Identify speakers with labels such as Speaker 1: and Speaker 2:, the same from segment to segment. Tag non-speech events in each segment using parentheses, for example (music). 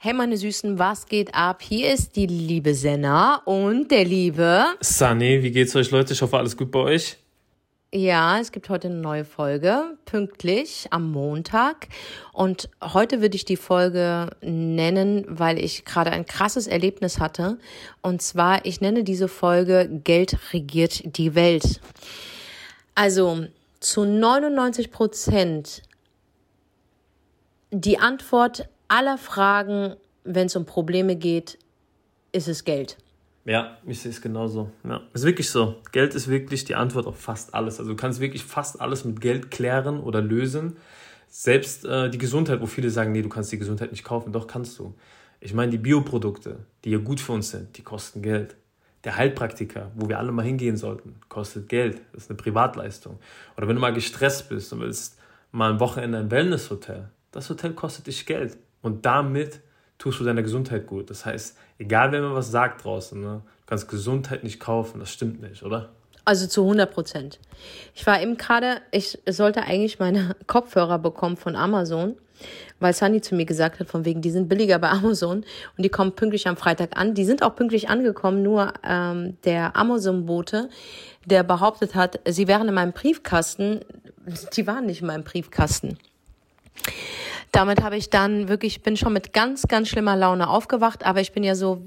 Speaker 1: Hey meine Süßen, was geht ab? Hier ist die liebe Senna und der liebe
Speaker 2: Sunny. Wie geht's euch Leute? Ich hoffe, alles gut bei euch.
Speaker 1: Ja, es gibt heute eine neue Folge, pünktlich am Montag. Und heute würde ich die Folge nennen, weil ich gerade ein krasses Erlebnis hatte. Und zwar, ich nenne diese Folge Geld regiert die Welt. Also zu 99 Prozent die Antwort aller Fragen, wenn es um Probleme geht, ist es Geld.
Speaker 2: Ja, ich sehe es genauso. Ja, ist wirklich so. Geld ist wirklich die Antwort auf fast alles. Also du kannst wirklich fast alles mit Geld klären oder lösen. Selbst äh, die Gesundheit, wo viele sagen, nee, du kannst die Gesundheit nicht kaufen. Doch kannst du. Ich meine, die Bioprodukte, die ja gut für uns sind, die kosten Geld. Der Heilpraktiker, wo wir alle mal hingehen sollten, kostet Geld. Das ist eine Privatleistung. Oder wenn du mal gestresst bist und willst mal ein Wochenende ein Wellnesshotel, das Hotel kostet dich Geld. Und damit tust du deiner Gesundheit gut. Das heißt, egal wer mir was sagt draußen, ne, du kannst Gesundheit nicht kaufen, das stimmt nicht, oder?
Speaker 1: Also zu 100 Prozent. Ich war eben gerade, ich sollte eigentlich meine (laughs) Kopfhörer bekommen von Amazon, weil Sunny zu mir gesagt hat, von wegen, die sind billiger bei Amazon und die kommen pünktlich am Freitag an. Die sind auch pünktlich angekommen, nur ähm, der Amazon-Bote, der behauptet hat, sie wären in meinem Briefkasten, die waren nicht in meinem Briefkasten. Damit habe ich dann wirklich, bin schon mit ganz, ganz schlimmer Laune aufgewacht, aber ich bin ja so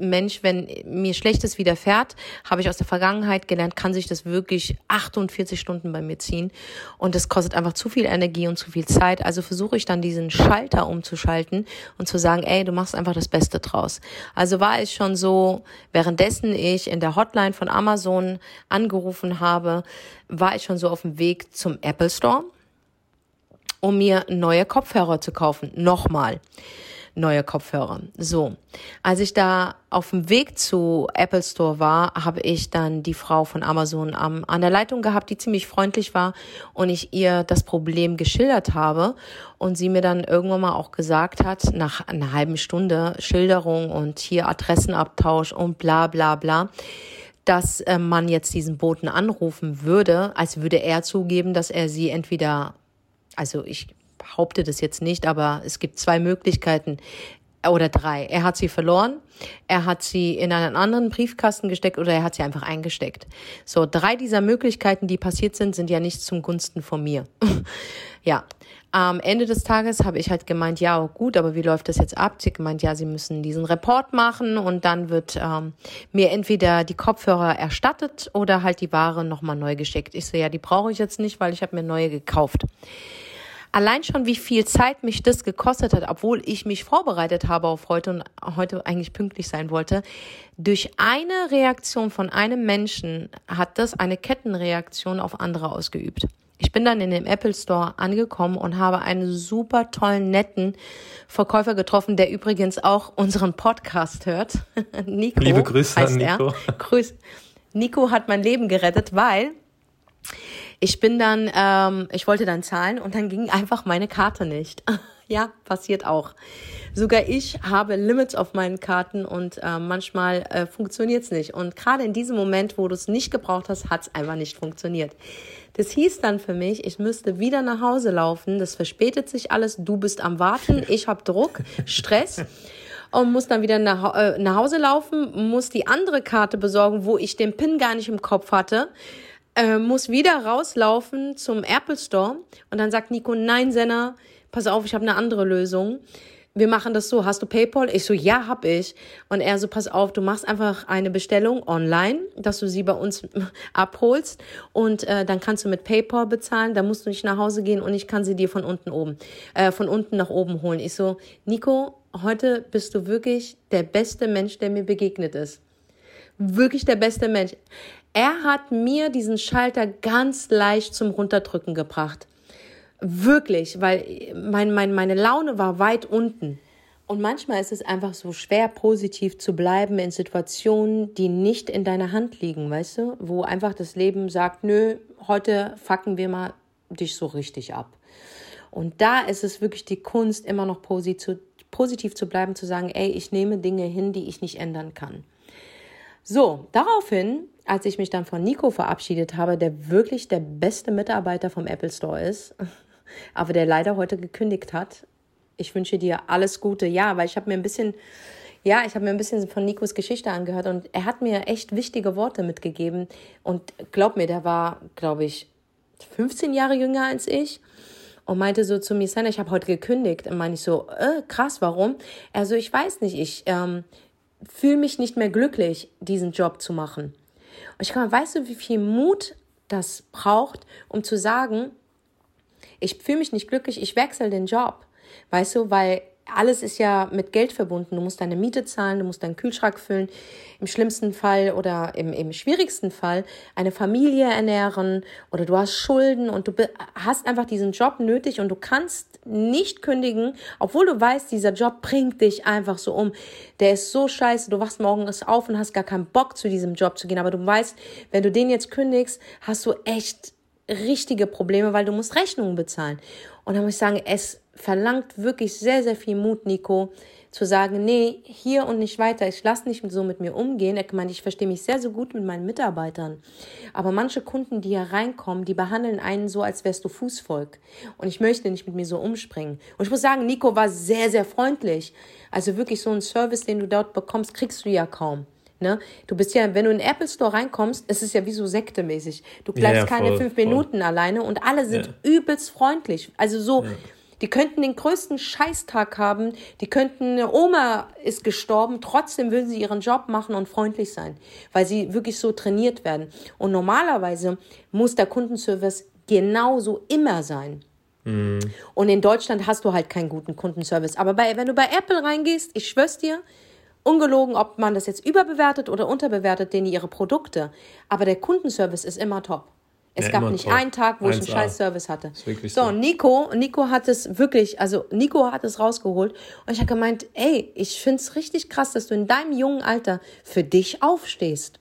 Speaker 1: Mensch, wenn mir Schlechtes widerfährt, habe ich aus der Vergangenheit gelernt, kann sich das wirklich 48 Stunden bei mir ziehen. Und das kostet einfach zu viel Energie und zu viel Zeit. Also versuche ich dann diesen Schalter umzuschalten und zu sagen, ey, du machst einfach das Beste draus. Also war es schon so, währenddessen ich in der Hotline von Amazon angerufen habe, war ich schon so auf dem Weg zum Apple Store um mir neue Kopfhörer zu kaufen. Nochmal neue Kopfhörer. So, als ich da auf dem Weg zu Apple Store war, habe ich dann die Frau von Amazon am, an der Leitung gehabt, die ziemlich freundlich war und ich ihr das Problem geschildert habe und sie mir dann irgendwann mal auch gesagt hat, nach einer halben Stunde Schilderung und hier Adressenabtausch und bla bla bla, dass äh, man jetzt diesen Boten anrufen würde, als würde er zugeben, dass er sie entweder also ich behaupte das jetzt nicht, aber es gibt zwei Möglichkeiten oder drei. Er hat sie verloren, er hat sie in einen anderen Briefkasten gesteckt oder er hat sie einfach eingesteckt. So, drei dieser Möglichkeiten, die passiert sind, sind ja nicht zum Gunsten von mir. (laughs) ja. Am Ende des Tages habe ich halt gemeint, ja, gut, aber wie läuft das jetzt ab? Sie gemeint, ja, sie müssen diesen Report machen und dann wird ähm, mir entweder die Kopfhörer erstattet oder halt die Ware nochmal neu geschickt. Ich so, ja, die brauche ich jetzt nicht, weil ich habe mir neue gekauft. Allein schon, wie viel Zeit mich das gekostet hat, obwohl ich mich vorbereitet habe auf heute und heute eigentlich pünktlich sein wollte, durch eine Reaktion von einem Menschen hat das eine Kettenreaktion auf andere ausgeübt. Ich bin dann in dem Apple Store angekommen und habe einen super tollen, netten Verkäufer getroffen, der übrigens auch unseren Podcast hört. (laughs) Nico.
Speaker 2: Liebe Grüße heißt an Nico.
Speaker 1: Er. Grüß. Nico hat mein Leben gerettet, weil ich bin dann, ähm, ich wollte dann zahlen und dann ging einfach meine Karte nicht. (laughs) ja, passiert auch. Sogar ich habe Limits auf meinen Karten und äh, manchmal äh, funktioniert es nicht. Und gerade in diesem Moment, wo du es nicht gebraucht hast, hat es einfach nicht funktioniert. Das hieß dann für mich, ich müsste wieder nach Hause laufen. Das verspätet sich alles. Du bist am Warten. (laughs) Ich habe Druck, Stress und muss dann wieder nach, äh, nach Hause laufen, muss die andere Karte besorgen, wo ich den PIN gar nicht im Kopf hatte äh, muss wieder rauslaufen zum Apple Store und dann sagt Nico, nein, Senna, pass auf, ich habe eine andere Lösung. Wir machen das so, hast du PayPal? Ich so, ja, hab ich. Und er so, pass auf, du machst einfach eine Bestellung online, dass du sie bei uns (laughs) abholst und äh, dann kannst du mit PayPal bezahlen, da musst du nicht nach Hause gehen und ich kann sie dir von unten oben, äh, von unten nach oben holen. Ich so, Nico, heute bist du wirklich der beste Mensch, der mir begegnet ist. Wirklich der beste Mensch. Er hat mir diesen Schalter ganz leicht zum Runterdrücken gebracht. Wirklich, weil mein, mein, meine Laune war weit unten. Und manchmal ist es einfach so schwer, positiv zu bleiben in Situationen, die nicht in deiner Hand liegen, weißt du? Wo einfach das Leben sagt, nö, heute fucken wir mal dich so richtig ab. Und da ist es wirklich die Kunst, immer noch positiv, zu bleiben, zu sagen, ey, ich nehme Dinge hin, die ich nicht ändern kann. So, daraufhin als ich mich dann von Nico verabschiedet habe, der wirklich der beste Mitarbeiter vom Apple Store ist, (laughs) aber der leider heute gekündigt hat. Ich wünsche dir alles Gute. Ja, weil ich habe mir ein bisschen, ja, ich habe mir ein bisschen von Nikos Geschichte angehört und er hat mir echt wichtige Worte mitgegeben. Und glaub mir, der war, glaube ich, 15 Jahre jünger als ich und meinte so zu mir, Sandra, ich habe heute gekündigt. Und meine ich so, äh, krass, warum? Also ich weiß nicht, ich ähm, fühle mich nicht mehr glücklich, diesen Job zu machen. Und ich kann, weißt du, wie viel Mut das braucht, um zu sagen, ich fühle mich nicht glücklich, ich wechsle den Job. Weißt du, weil alles ist ja mit Geld verbunden. Du musst deine Miete zahlen, du musst deinen Kühlschrank füllen, im schlimmsten Fall oder im, im schwierigsten Fall eine Familie ernähren oder du hast Schulden und du hast einfach diesen Job nötig und du kannst nicht kündigen, obwohl du weißt, dieser Job bringt dich einfach so um. Der ist so scheiße, du wachst morgens auf und hast gar keinen Bock zu diesem Job zu gehen, aber du weißt, wenn du den jetzt kündigst, hast du echt richtige Probleme, weil du musst Rechnungen bezahlen. Und dann muss ich sagen, es verlangt wirklich sehr, sehr viel Mut, Nico, zu sagen, nee, hier und nicht weiter. Ich lasse nicht so mit mir umgehen. Er meint, ich verstehe mich sehr, sehr gut mit meinen Mitarbeitern. Aber manche Kunden, die hier reinkommen, die behandeln einen so, als wärst du Fußvolk. Und ich möchte nicht mit mir so umspringen. Und ich muss sagen, Nico war sehr, sehr freundlich. Also wirklich so ein Service, den du dort bekommst, kriegst du ja kaum. Ne? Du bist ja, wenn du in den Apple Store reinkommst, es ist ja wie so sektemäßig. Du bleibst ja, ja, keine fünf voll. Minuten alleine und alle sind ja. übelst freundlich. Also so, die könnten den größten Scheißtag haben, die könnten, eine Oma ist gestorben, trotzdem würden sie ihren Job machen und freundlich sein, weil sie wirklich so trainiert werden. Und normalerweise muss der Kundenservice genauso immer sein. Mhm. Und in Deutschland hast du halt keinen guten Kundenservice. Aber bei, wenn du bei Apple reingehst, ich schwör's dir, ungelogen, ob man das jetzt überbewertet oder unterbewertet, denen ihre Produkte. Aber der Kundenservice ist immer top. Es ja, gab nicht top. einen Tag, wo 1A. ich einen scheiß Service hatte. so, so, Nico, Nico hat es wirklich, also Nico hat es rausgeholt und ich habe gemeint, ey, ich finde es richtig krass, dass du in deinem jungen Alter für dich aufstehst.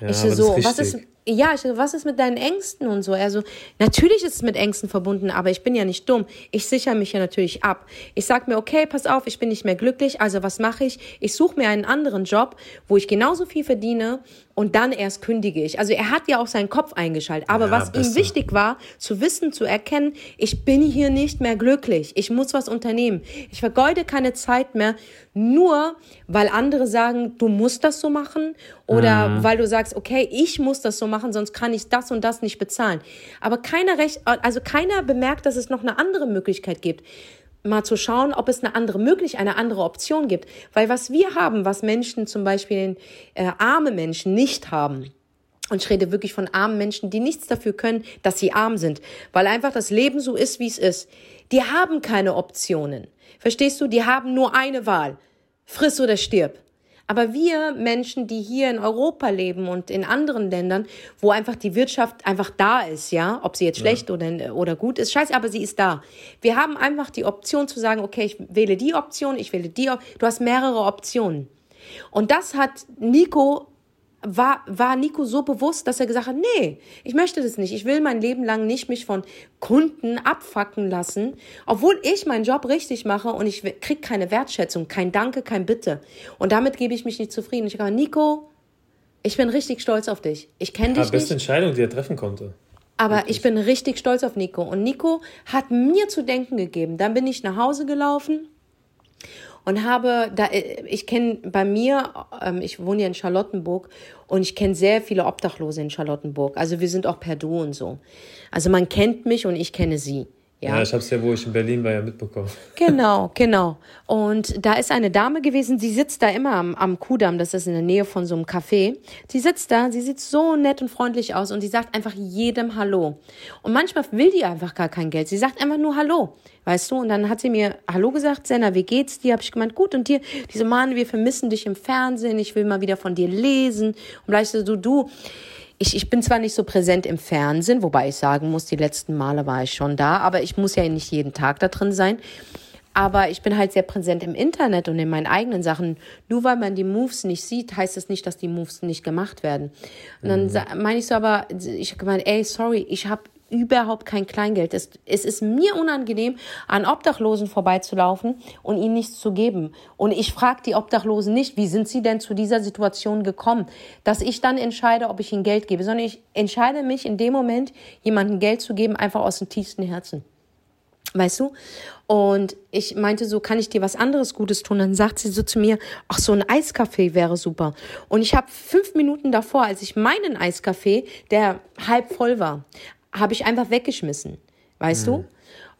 Speaker 1: Ja, ich so, was ist, ja, ich, was ist mit deinen Ängsten und so? Also, natürlich ist es mit Ängsten verbunden, aber ich bin ja nicht dumm. Ich sichere mich ja natürlich ab. Ich sag mir, okay, pass auf, ich bin nicht mehr glücklich, also was mache ich? Ich suche mir einen anderen Job, wo ich genauso viel verdiene und dann erst kündige ich. Also er hat ja auch seinen Kopf eingeschaltet. Aber ja, was besser. ihm wichtig war, zu wissen, zu erkennen, ich bin hier nicht mehr glücklich. Ich muss was unternehmen. Ich vergeude keine Zeit mehr, nur weil andere sagen, du musst das so machen oder mhm. weil du sagst, okay, ich muss das so machen, sonst kann ich das und das nicht bezahlen. Aber keiner recht, also keiner bemerkt, dass es noch eine andere Möglichkeit gibt mal zu schauen, ob es eine andere Möglichkeit, eine andere Option gibt. Weil was wir haben, was Menschen zum Beispiel äh, arme Menschen nicht haben, und ich rede wirklich von armen Menschen, die nichts dafür können, dass sie arm sind, weil einfach das Leben so ist, wie es ist. Die haben keine Optionen. Verstehst du? Die haben nur eine Wahl. Friss oder stirb. Aber wir Menschen, die hier in Europa leben und in anderen Ländern, wo einfach die Wirtschaft einfach da ist, ja, ob sie jetzt schlecht ja. oder, oder gut ist, scheiße, aber sie ist da. Wir haben einfach die Option zu sagen, okay, ich wähle die Option, ich wähle die, du hast mehrere Optionen. Und das hat Nico war, war Nico so bewusst, dass er gesagt hat, nee, ich möchte das nicht. Ich will mein Leben lang nicht mich von Kunden abfacken lassen, obwohl ich meinen Job richtig mache und ich krieg keine Wertschätzung, kein Danke, kein Bitte. Und damit gebe ich mich nicht zufrieden. Ich sage, Nico, ich bin richtig stolz auf dich. Ich kenne dich
Speaker 2: nicht. beste Entscheidung, die er treffen konnte.
Speaker 1: Aber Wirklich. ich bin richtig stolz auf Nico. Und Nico hat mir zu denken gegeben. Dann bin ich nach Hause gelaufen und habe da äh, ich kenne bei mir ähm, ich wohne ja in Charlottenburg und ich kenne sehr viele Obdachlose in Charlottenburg. Also wir sind auch per Du und so. Also man kennt mich und ich kenne sie
Speaker 2: ja, ja ich habe es ja, wo ich in Berlin war, ja mitbekommen.
Speaker 1: Genau, (laughs) genau. Und da ist eine Dame gewesen, sie sitzt da immer am, am Kudamm, das ist in der Nähe von so einem Café. Sie sitzt da, sie sieht so nett und freundlich aus und sie sagt einfach jedem Hallo. Und manchmal will die einfach gar kein Geld. Sie sagt einfach nur Hallo, weißt du? Und dann hat sie mir Hallo gesagt, Senna, wie geht's dir? Habe ich gemeint, gut. Und dir, diese Mann, wir vermissen dich im Fernsehen, ich will mal wieder von dir lesen. Und gleich so, du, du ich, ich bin zwar nicht so präsent im Fernsehen, wobei ich sagen muss, die letzten Male war ich schon da, aber ich muss ja nicht jeden Tag da drin sein. Aber ich bin halt sehr präsent im Internet und in meinen eigenen Sachen. Nur weil man die Moves nicht sieht, heißt das nicht, dass die Moves nicht gemacht werden. Und dann mhm. meine ich so, aber ich habe gemeint, ey, sorry, ich habe überhaupt kein Kleingeld. Es, es ist mir unangenehm, an Obdachlosen vorbeizulaufen und ihnen nichts zu geben. Und ich frage die Obdachlosen nicht, wie sind sie denn zu dieser Situation gekommen, dass ich dann entscheide, ob ich ihnen Geld gebe, sondern ich entscheide mich in dem Moment, jemandem Geld zu geben, einfach aus dem tiefsten Herzen. Weißt du? Und ich meinte so, kann ich dir was anderes Gutes tun? Dann sagt sie so zu mir, ach, so ein Eiskaffee wäre super. Und ich habe fünf Minuten davor, als ich meinen Eiskaffee, der halb voll war, habe ich einfach weggeschmissen. Weißt mhm. du?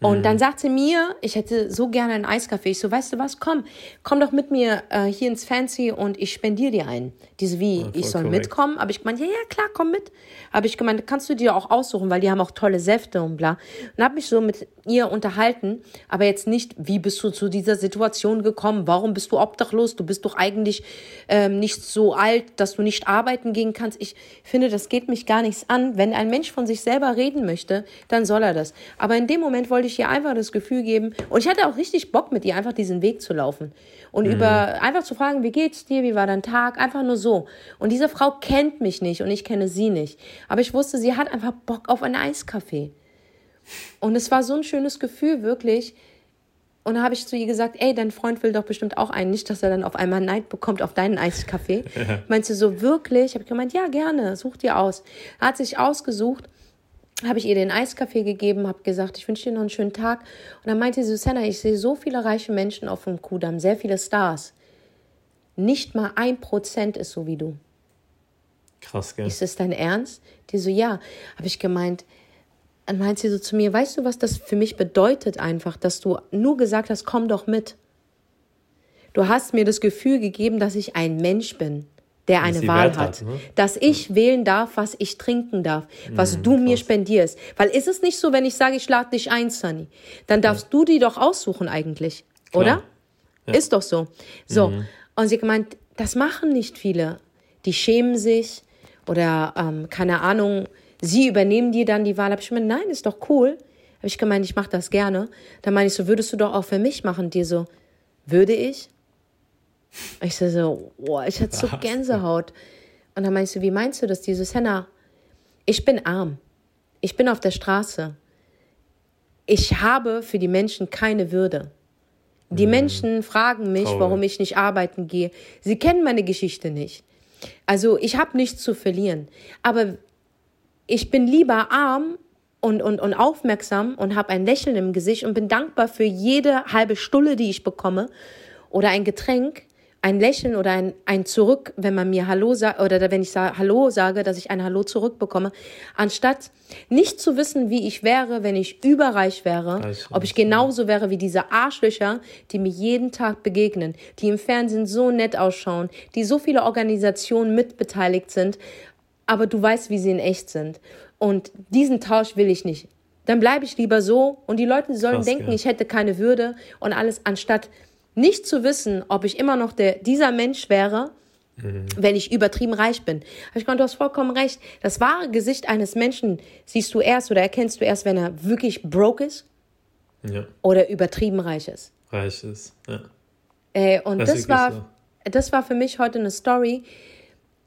Speaker 1: Und mhm. dann sagt sie mir, ich hätte so gerne einen Eiskaffee. Ich so, weißt du was, komm, komm doch mit mir äh, hier ins Fancy und ich spendiere dir einen. Diese wie, ja, ich soll korrekt. mitkommen. Aber ich gemeint, ja, ja, klar, komm mit. Habe ich gemeint, kannst du dir auch aussuchen, weil die haben auch tolle Säfte und bla. Und habe mich so mit ihr unterhalten, aber jetzt nicht, wie bist du zu dieser Situation gekommen? Warum bist du obdachlos? Du bist doch eigentlich ähm, nicht so alt, dass du nicht arbeiten gehen kannst. Ich finde, das geht mich gar nichts an. Wenn ein Mensch von sich selber reden möchte, dann soll er das. Aber in dem Moment wollte ich ihr einfach das Gefühl geben, und ich hatte auch richtig Bock mit ihr, einfach diesen Weg zu laufen. Und mhm. über, einfach zu fragen, wie geht's dir, wie war dein Tag, einfach nur so. Und diese Frau kennt mich nicht und ich kenne sie nicht. Aber ich wusste, sie hat einfach Bock auf einen Eiskaffee. Und es war so ein schönes Gefühl, wirklich. Und da habe ich zu ihr gesagt, ey, dein Freund will doch bestimmt auch einen. Nicht, dass er dann auf einmal Neid bekommt auf deinen Eiskaffee. Ja. (laughs) Meinst du so wirklich? Habe ich gemeint, ja, gerne, such dir aus. Hat sich ausgesucht, habe ich ihr den Eiskaffee gegeben, habe gesagt, ich wünsche dir noch einen schönen Tag. Und dann meinte sie, Susanna, ich sehe so viele reiche Menschen auf dem Kudamm, sehr viele Stars. Nicht mal ein Prozent ist so wie du.
Speaker 2: Krass, gell?
Speaker 1: Ist das dein Ernst? Die so, ja. Habe ich gemeint, dann meint sie so zu mir, weißt du, was das für mich bedeutet einfach, dass du nur gesagt hast, komm doch mit. Du hast mir das Gefühl gegeben, dass ich ein Mensch bin, der eine Wahl hat. hat ne? Dass ich ja. wählen darf, was ich trinken darf, was mhm, du mir spendierst. Weil ist es nicht so, wenn ich sage, ich lade dich ein, Sunny, dann darfst ja. du die doch aussuchen eigentlich, Klar. oder? Ja. Ist doch so. So. Mhm. Und sie gemeint, das machen nicht viele. Die schämen sich oder ähm, keine Ahnung, sie übernehmen dir dann die Wahl. Habe ich gemeint, nein, ist doch cool. Habe ich gemeint, ich mache das gerne. Dann meine ich so, würdest du doch auch für mich machen? Die so, würde ich? Ich so, so boah, ich hatte so Gänsehaut. Und dann meinst du, wie meinst du das? Die so, Senna, ich bin arm. Ich bin auf der Straße. Ich habe für die Menschen keine Würde. Die mhm. Menschen fragen mich, Traurig. warum ich nicht arbeiten gehe. Sie kennen meine Geschichte nicht. Also ich habe nichts zu verlieren. Aber ich bin lieber arm und, und, und aufmerksam und habe ein Lächeln im Gesicht und bin dankbar für jede halbe Stulle, die ich bekomme oder ein Getränk, ein Lächeln oder ein, ein Zurück, wenn man mir Hallo sagt oder wenn ich sage, Hallo sage, dass ich ein Hallo zurückbekomme, anstatt nicht zu wissen, wie ich wäre, wenn ich überreich wäre, ob ich genauso wäre wie diese Arschlöcher, die mir jeden Tag begegnen, die im Fernsehen so nett ausschauen, die so viele Organisationen mitbeteiligt sind, aber du weißt, wie sie in echt sind. Und diesen Tausch will ich nicht. Dann bleibe ich lieber so und die Leute sollen Krass, denken, ja. ich hätte keine Würde und alles, anstatt nicht zu wissen, ob ich immer noch der, dieser Mensch wäre, mhm. wenn ich übertrieben reich bin. Ich meine, du hast vollkommen recht. Das wahre Gesicht eines Menschen siehst du erst oder erkennst du erst, wenn er wirklich broke ist ja. oder übertrieben reich ist.
Speaker 2: Reich ist, ja.
Speaker 1: Äh, und das, das war, so. das war für mich heute eine Story.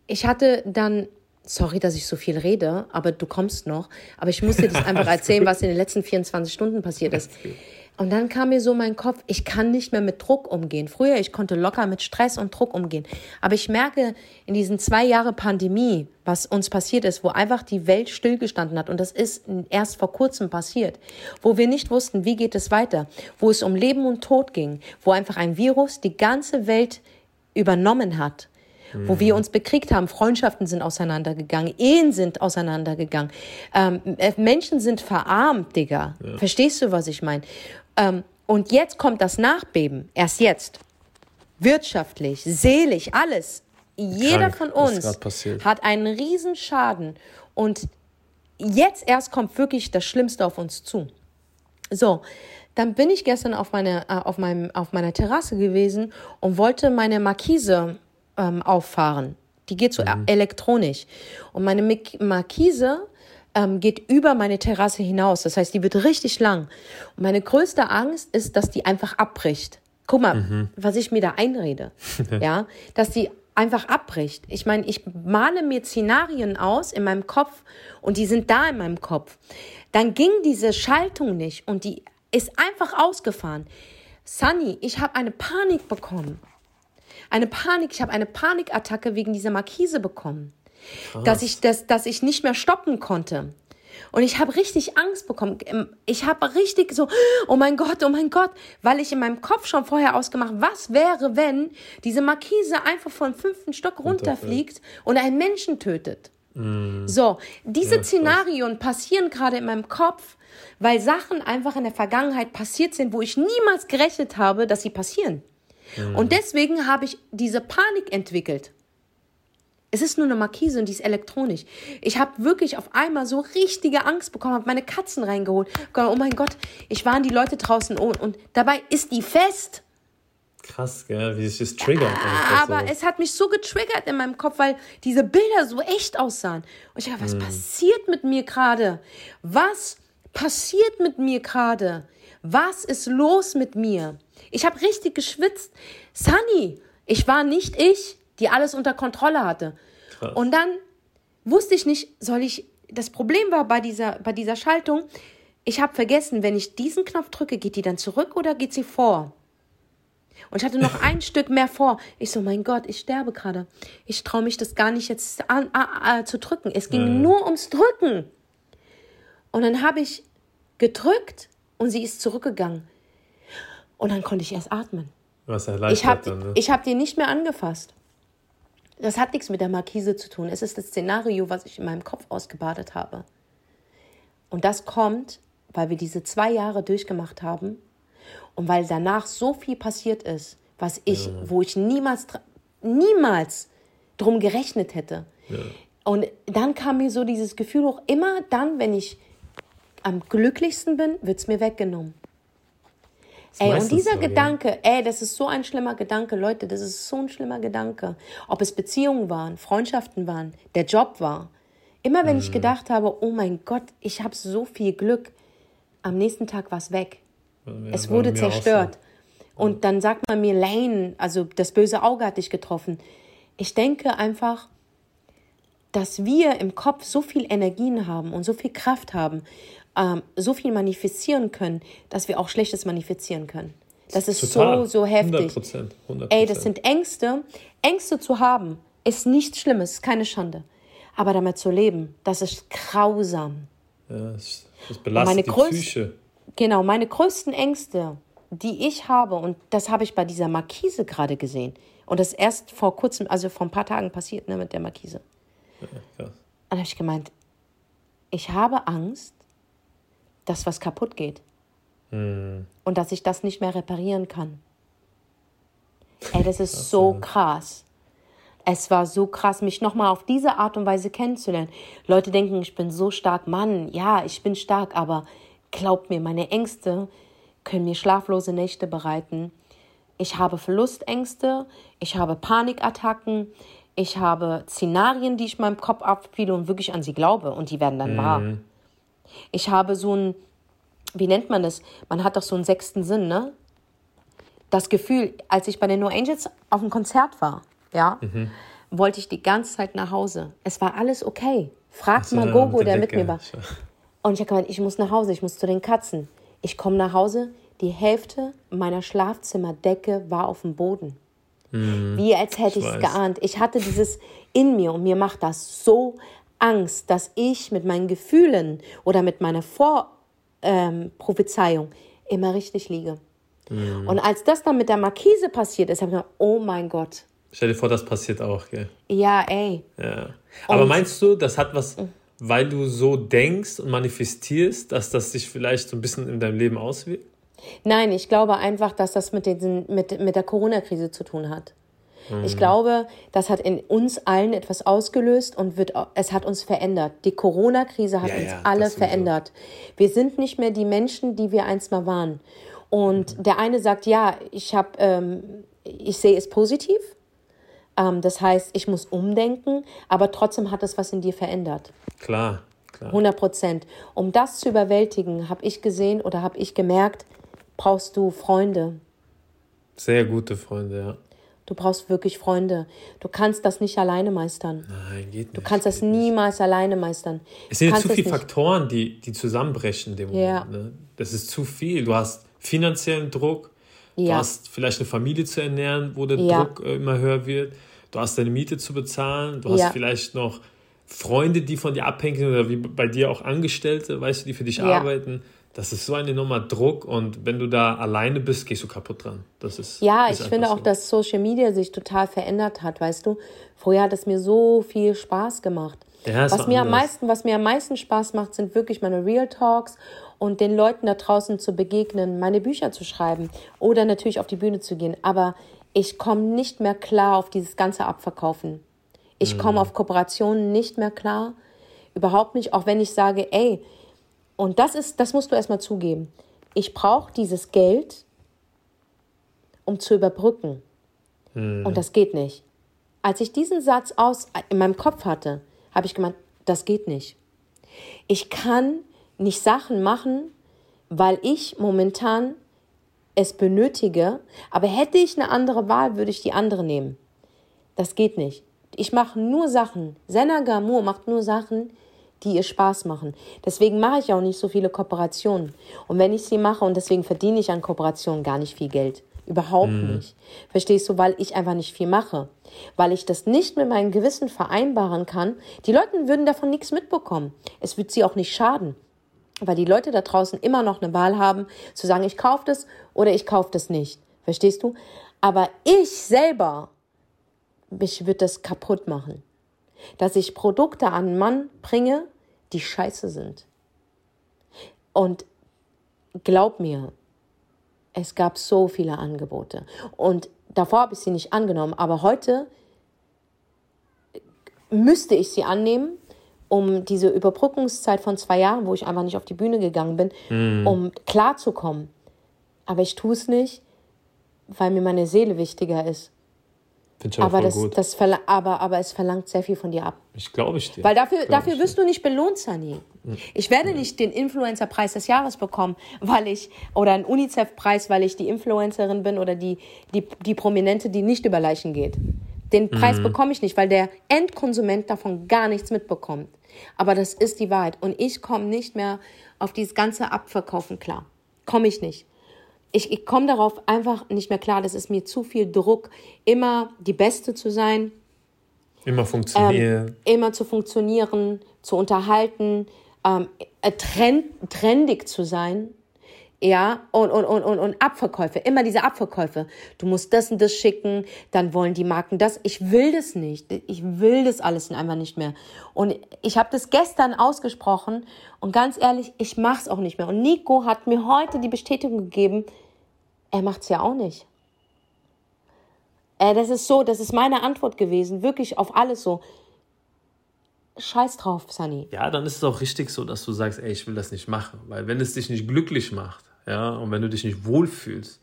Speaker 1: Ich hatte dann sorry, dass ich so viel rede, aber du kommst noch. Aber ich muss dir das (laughs) einfach erzählen, was in den letzten 24 Stunden passiert ist. Und dann kam mir so mein Kopf, ich kann nicht mehr mit Druck umgehen. Früher, ich konnte locker mit Stress und Druck umgehen. Aber ich merke in diesen zwei Jahre Pandemie, was uns passiert ist, wo einfach die Welt stillgestanden hat. Und das ist erst vor kurzem passiert. Wo wir nicht wussten, wie geht es weiter. Wo es um Leben und Tod ging. Wo einfach ein Virus die ganze Welt übernommen hat wo wir uns bekriegt haben. Freundschaften sind auseinandergegangen, Ehen sind auseinandergegangen. Ähm, äh, Menschen sind verarmt, Digga. Ja. Verstehst du, was ich meine? Ähm, und jetzt kommt das Nachbeben. Erst jetzt. Wirtschaftlich, seelisch, alles. Jeder Krank, von uns hat einen riesen Schaden. Und jetzt erst kommt wirklich das Schlimmste auf uns zu. So, dann bin ich gestern auf, meine, äh, auf, meinem, auf meiner Terrasse gewesen und wollte meine Markise ähm, auffahren. Die geht so mhm. elektronisch. Und meine Markise ähm, geht über meine Terrasse hinaus. Das heißt, die wird richtig lang. Und meine größte Angst ist, dass die einfach abbricht. Guck mal, mhm. was ich mir da einrede. (laughs) ja, dass die einfach abbricht. Ich meine, ich male mir Szenarien aus in meinem Kopf und die sind da in meinem Kopf. Dann ging diese Schaltung nicht und die ist einfach ausgefahren. Sunny, ich habe eine Panik bekommen eine Panik, ich habe eine Panikattacke wegen dieser Markise bekommen. Dass ich, das, dass ich nicht mehr stoppen konnte. Und ich habe richtig Angst bekommen. Ich habe richtig so, oh mein Gott, oh mein Gott, weil ich in meinem Kopf schon vorher ausgemacht, was wäre, wenn diese Markise einfach vom fünften Stock runterfliegt und einen Menschen tötet. Mm. So, diese ja, Szenarien passieren gerade in meinem Kopf, weil Sachen einfach in der Vergangenheit passiert sind, wo ich niemals gerechnet habe, dass sie passieren. Mm. Und deswegen habe ich diese Panik entwickelt. Es ist nur eine Markise und die ist elektronisch. Ich habe wirklich auf einmal so richtige Angst bekommen, habe meine Katzen reingeholt. Oh mein Gott, ich waren die Leute draußen und, und dabei ist die fest.
Speaker 2: Krass, gell? wie sich das triggert.
Speaker 1: Aber so. es hat mich so getriggert in meinem Kopf, weil diese Bilder so echt aussahen. Und ich dachte, was hm. passiert mit mir gerade? Was passiert mit mir gerade? Was ist los mit mir? Ich habe richtig geschwitzt. Sunny, ich war nicht ich die alles unter Kontrolle hatte. Krass. Und dann wusste ich nicht, soll ich. Das Problem war bei dieser, bei dieser Schaltung, ich habe vergessen, wenn ich diesen Knopf drücke, geht die dann zurück oder geht sie vor? Und ich hatte noch (laughs) ein Stück mehr vor. Ich so, mein Gott, ich sterbe gerade. Ich traue mich das gar nicht jetzt an, a, a, zu drücken. Es ging mhm. nur ums Drücken. Und dann habe ich gedrückt und sie ist zurückgegangen. Und dann konnte ich erst atmen. Was erleichtert ich habe ne? hab die nicht mehr angefasst. Das hat nichts mit der Markise zu tun. Es ist das Szenario, was ich in meinem Kopf ausgebadet habe. Und das kommt, weil wir diese zwei Jahre durchgemacht haben und weil danach so viel passiert ist, was ich, ja. wo ich niemals, niemals drum gerechnet hätte. Ja. Und dann kam mir so dieses Gefühl hoch, immer dann, wenn ich am glücklichsten bin, wird es mir weggenommen. Ey, und dieser so, Gedanke, ja. ey, das ist so ein schlimmer Gedanke, Leute, das ist so ein schlimmer Gedanke. Ob es Beziehungen waren, Freundschaften waren, der Job war. Immer wenn mhm. ich gedacht habe, oh mein Gott, ich habe so viel Glück, am nächsten Tag war es weg. Ja, es wurde zerstört. So. Und dann sagt man mir, Lane, also das böse Auge hat dich getroffen. Ich denke einfach, dass wir im Kopf so viel Energien haben und so viel Kraft haben ähm, so viel manifestieren können, dass wir auch Schlechtes manifestieren können. Das ist Total. so, so heftig. 100%, 100%. Ey, das sind Ängste. Ängste zu haben ist nichts Schlimmes, ist keine Schande. Aber damit zu leben, das ist grausam. Ja, das, das belastet meine die größten, Psyche. Genau, meine größten Ängste, die ich habe, und das habe ich bei dieser Markise gerade gesehen. Und das erst vor kurzem, also vor ein paar Tagen passiert, ne, mit der Markise. Ja, krass. Dann habe ich gemeint, ich habe Angst, dass was kaputt geht. Mhm. Und dass ich das nicht mehr reparieren kann. Ey, das ist so krass. Es war so krass, mich nochmal auf diese Art und Weise kennenzulernen. Leute denken, ich bin so stark. Mann, ja, ich bin stark, aber glaubt mir, meine Ängste können mir schlaflose Nächte bereiten. Ich habe Verlustängste, ich habe Panikattacken, ich habe Szenarien, die ich meinem Kopf abspiele und wirklich an sie glaube und die werden dann mhm. wahr. Ich habe so ein, wie nennt man das? Man hat doch so einen sechsten Sinn, ne? Das Gefühl, als ich bei den No Angels auf dem Konzert war, ja, mhm. wollte ich die ganze Zeit nach Hause. Es war alles okay. Fragt so, mal Gogo, der mit mir war. Und ich habe gemeint, ich muss nach Hause, ich muss zu den Katzen. Ich komme nach Hause, die Hälfte meiner Schlafzimmerdecke war auf dem Boden. Mhm. Wie als hätte ich es geahnt. Ich hatte dieses in mir und mir macht das so Angst, dass ich mit meinen Gefühlen oder mit meiner Vorprophezeiung ähm, immer richtig liege. Mhm. Und als das dann mit der Markise passiert ist, habe ich gedacht, oh mein Gott.
Speaker 2: Stell dir vor, das passiert auch, gell?
Speaker 1: Ja, ey.
Speaker 2: Ja. Aber und meinst du, das hat was, mhm. weil du so denkst und manifestierst, dass das sich vielleicht so ein bisschen in deinem Leben auswirkt?
Speaker 1: Nein, ich glaube einfach, dass das mit, den, mit, mit der Corona-Krise zu tun hat. Ich glaube, das hat in uns allen etwas ausgelöst und wird, es hat uns verändert. Die Corona-Krise hat ja, uns ja, alle verändert. Wir sind nicht mehr die Menschen, die wir einst mal waren. Und mhm. der eine sagt, ja, ich habe, ähm, ich sehe es positiv. Ähm, das heißt, ich muss umdenken, aber trotzdem hat es was in dir verändert.
Speaker 2: Klar, klar.
Speaker 1: 100 Prozent. Um das zu überwältigen, habe ich gesehen oder habe ich gemerkt, brauchst du Freunde.
Speaker 2: Sehr gute Freunde, ja.
Speaker 1: Du brauchst wirklich Freunde. Du kannst das nicht alleine meistern. Nein, geht nicht. Du kannst das niemals nicht. alleine meistern.
Speaker 2: Es sind zu viele Faktoren, die, die zusammenbrechen. Dem ja. Moment, ne? Das ist zu viel. Du hast finanziellen Druck. Ja. Du hast vielleicht eine Familie zu ernähren, wo der ja. Druck äh, immer höher wird. Du hast deine Miete zu bezahlen. Du hast vielleicht noch Freunde, die von dir abhängen oder wie bei dir auch Angestellte, weißt du, die für dich ja. arbeiten. Das ist so ein enormer Druck und wenn du da alleine bist, gehst du kaputt dran. Das ist
Speaker 1: ja, ist ich finde so. auch, dass Social Media sich total verändert hat, weißt du. Früher hat es mir so viel Spaß gemacht. Ja, was mir am meisten, was mir am meisten Spaß macht, sind wirklich meine Real Talks und den Leuten da draußen zu begegnen, meine Bücher zu schreiben oder natürlich auf die Bühne zu gehen. Aber ich komme nicht mehr klar auf dieses ganze Abverkaufen. Ich komme mhm. auf Kooperationen nicht mehr klar. Überhaupt nicht, auch wenn ich sage, ey, und das ist, das musst du erstmal zugeben. Ich brauche dieses Geld, um zu überbrücken. Mhm. Und das geht nicht. Als ich diesen Satz aus in meinem Kopf hatte, habe ich gemeint, das geht nicht. Ich kann nicht Sachen machen, weil ich momentan es benötige, aber hätte ich eine andere Wahl, würde ich die andere nehmen. Das geht nicht. Ich mache nur Sachen. Senna Gamur macht nur Sachen, die ihr Spaß machen. Deswegen mache ich auch nicht so viele Kooperationen. Und wenn ich sie mache, und deswegen verdiene ich an Kooperationen gar nicht viel Geld. Überhaupt mhm. nicht. Verstehst du? Weil ich einfach nicht viel mache. Weil ich das nicht mit meinem Gewissen vereinbaren kann. Die Leute würden davon nichts mitbekommen. Es wird sie auch nicht schaden. Weil die Leute da draußen immer noch eine Wahl haben, zu sagen, ich kaufe das oder ich kaufe das nicht. Verstehst du? Aber ich selber, mich wird das kaputt machen. Dass ich Produkte an einen Mann bringe, die scheiße sind. Und glaub mir, es gab so viele Angebote. Und davor habe ich sie nicht angenommen. Aber heute müsste ich sie annehmen, um diese Überbrückungszeit von zwei Jahren, wo ich einfach nicht auf die Bühne gegangen bin, mm. um klarzukommen. Aber ich tue es nicht, weil mir meine Seele wichtiger ist. Finde ich aber, das, gut. Das aber, aber es verlangt sehr viel von dir ab.
Speaker 2: Ich glaube ich dir.
Speaker 1: Weil dafür, dafür wirst dir. du nicht belohnt, Sani. Hm. Ich werde nicht den Influencer-Preis des Jahres bekommen, weil ich, oder einen UNICEF-Preis, weil ich die Influencerin bin oder die, die, die Prominente, die nicht über Leichen geht. Den Preis mhm. bekomme ich nicht, weil der Endkonsument davon gar nichts mitbekommt. Aber das ist die Wahrheit. Und ich komme nicht mehr auf dieses ganze Abverkaufen klar. Komme ich nicht ich, ich komme darauf einfach nicht mehr klar. Das ist mir zu viel Druck, immer die Beste zu sein.
Speaker 2: Immer funktionieren.
Speaker 1: Ähm, immer zu funktionieren, zu unterhalten, ähm, äh, trend, trendig zu sein. Ja, und, und, und, und, und Abverkäufe, immer diese Abverkäufe. Du musst das und das schicken, dann wollen die Marken das. Ich will das nicht. Ich will das alles einfach nicht mehr. Und ich habe das gestern ausgesprochen und ganz ehrlich, ich mach's auch nicht mehr. Und Nico hat mir heute die Bestätigung gegeben, er macht's ja auch nicht. Äh, das ist so, das ist meine Antwort gewesen, wirklich auf alles so. Scheiß drauf, Sunny.
Speaker 2: Ja, dann ist es auch richtig so, dass du sagst, ey, ich will das nicht machen. Weil wenn es dich nicht glücklich macht, ja, und wenn du dich nicht wohlfühlst,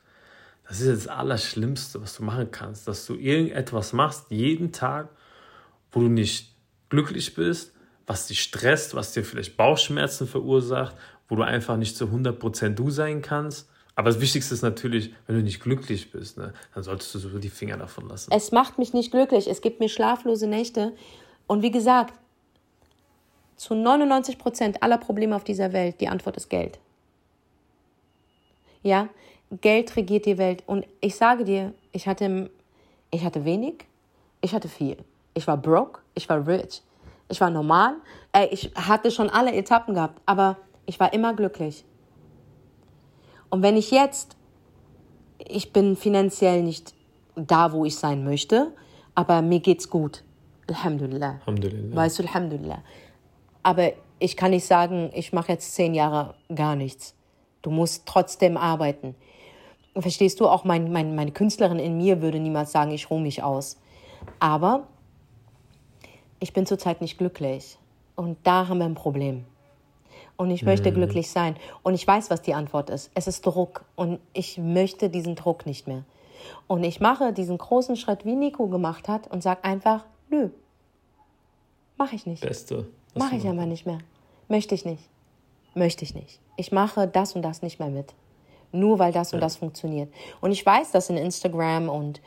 Speaker 2: das ist das Allerschlimmste, was du machen kannst, dass du irgendetwas machst, jeden Tag, wo du nicht glücklich bist, was dich stresst, was dir vielleicht Bauchschmerzen verursacht, wo du einfach nicht zu 100% du sein kannst aber das Wichtigste ist natürlich, wenn du nicht glücklich bist, ne, dann solltest du so die Finger davon lassen.
Speaker 1: Es macht mich nicht glücklich. Es gibt mir schlaflose Nächte. Und wie gesagt, zu 99 Prozent aller Probleme auf dieser Welt, die Antwort ist Geld. Ja, Geld regiert die Welt. Und ich sage dir, ich hatte, ich hatte wenig, ich hatte viel. Ich war broke, ich war rich, ich war normal. Ich hatte schon alle Etappen gehabt, aber ich war immer glücklich. Und wenn ich jetzt, ich bin finanziell nicht da, wo ich sein möchte, aber mir geht's gut. Alhamdulillah. Alhamdulillah. Weißt du, Alhamdulillah. Aber ich kann nicht sagen, ich mache jetzt zehn Jahre gar nichts. Du musst trotzdem arbeiten. Verstehst du, auch mein, mein, meine Künstlerin in mir würde niemals sagen, ich ruhe mich aus. Aber ich bin zurzeit nicht glücklich. Und da haben wir ein Problem und ich möchte mhm. glücklich sein. Und ich weiß, was die Antwort ist. Es ist Druck und ich möchte diesen Druck nicht mehr. Und ich mache diesen großen Schritt, wie Nico gemacht hat, und sage einfach, nö, mache ich nicht. Beste. Mache ich aber nicht mehr. Möchte ich nicht. Möchte ich nicht. Ich mache das und das nicht mehr mit. Nur weil das und das funktioniert. Und ich weiß, dass in Instagram und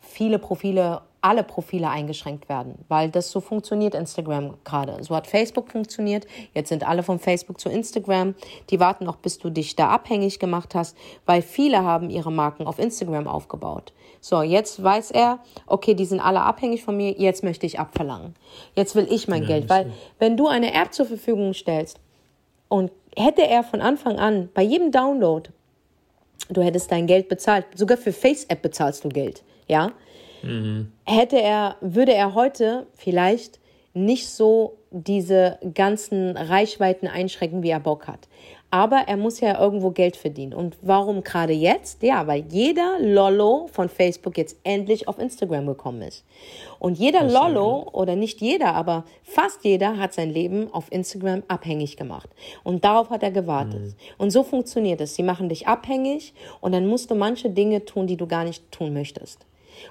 Speaker 1: viele Profile alle Profile eingeschränkt werden, weil das so funktioniert Instagram gerade. So hat Facebook funktioniert. Jetzt sind alle von Facebook zu Instagram. Die warten noch, bis du dich da abhängig gemacht hast, weil viele haben ihre Marken auf Instagram aufgebaut. So, jetzt weiß er, okay, die sind alle abhängig von mir, jetzt möchte ich abverlangen. Jetzt will ich mein ja, Geld, weil wenn du eine App zur Verfügung stellst und hätte er von Anfang an bei jedem Download, du hättest dein Geld bezahlt, sogar für Face-App bezahlst du Geld, ja, Mhm. Hätte er, würde er heute vielleicht nicht so diese ganzen Reichweiten einschränken, wie er Bock hat. Aber er muss ja irgendwo Geld verdienen. Und warum gerade jetzt? Ja, weil jeder Lollo von Facebook jetzt endlich auf Instagram gekommen ist. Und jeder das Lollo, oder nicht jeder, aber fast jeder hat sein Leben auf Instagram abhängig gemacht. Und darauf hat er gewartet. Mhm. Und so funktioniert es. Sie machen dich abhängig und dann musst du manche Dinge tun, die du gar nicht tun möchtest.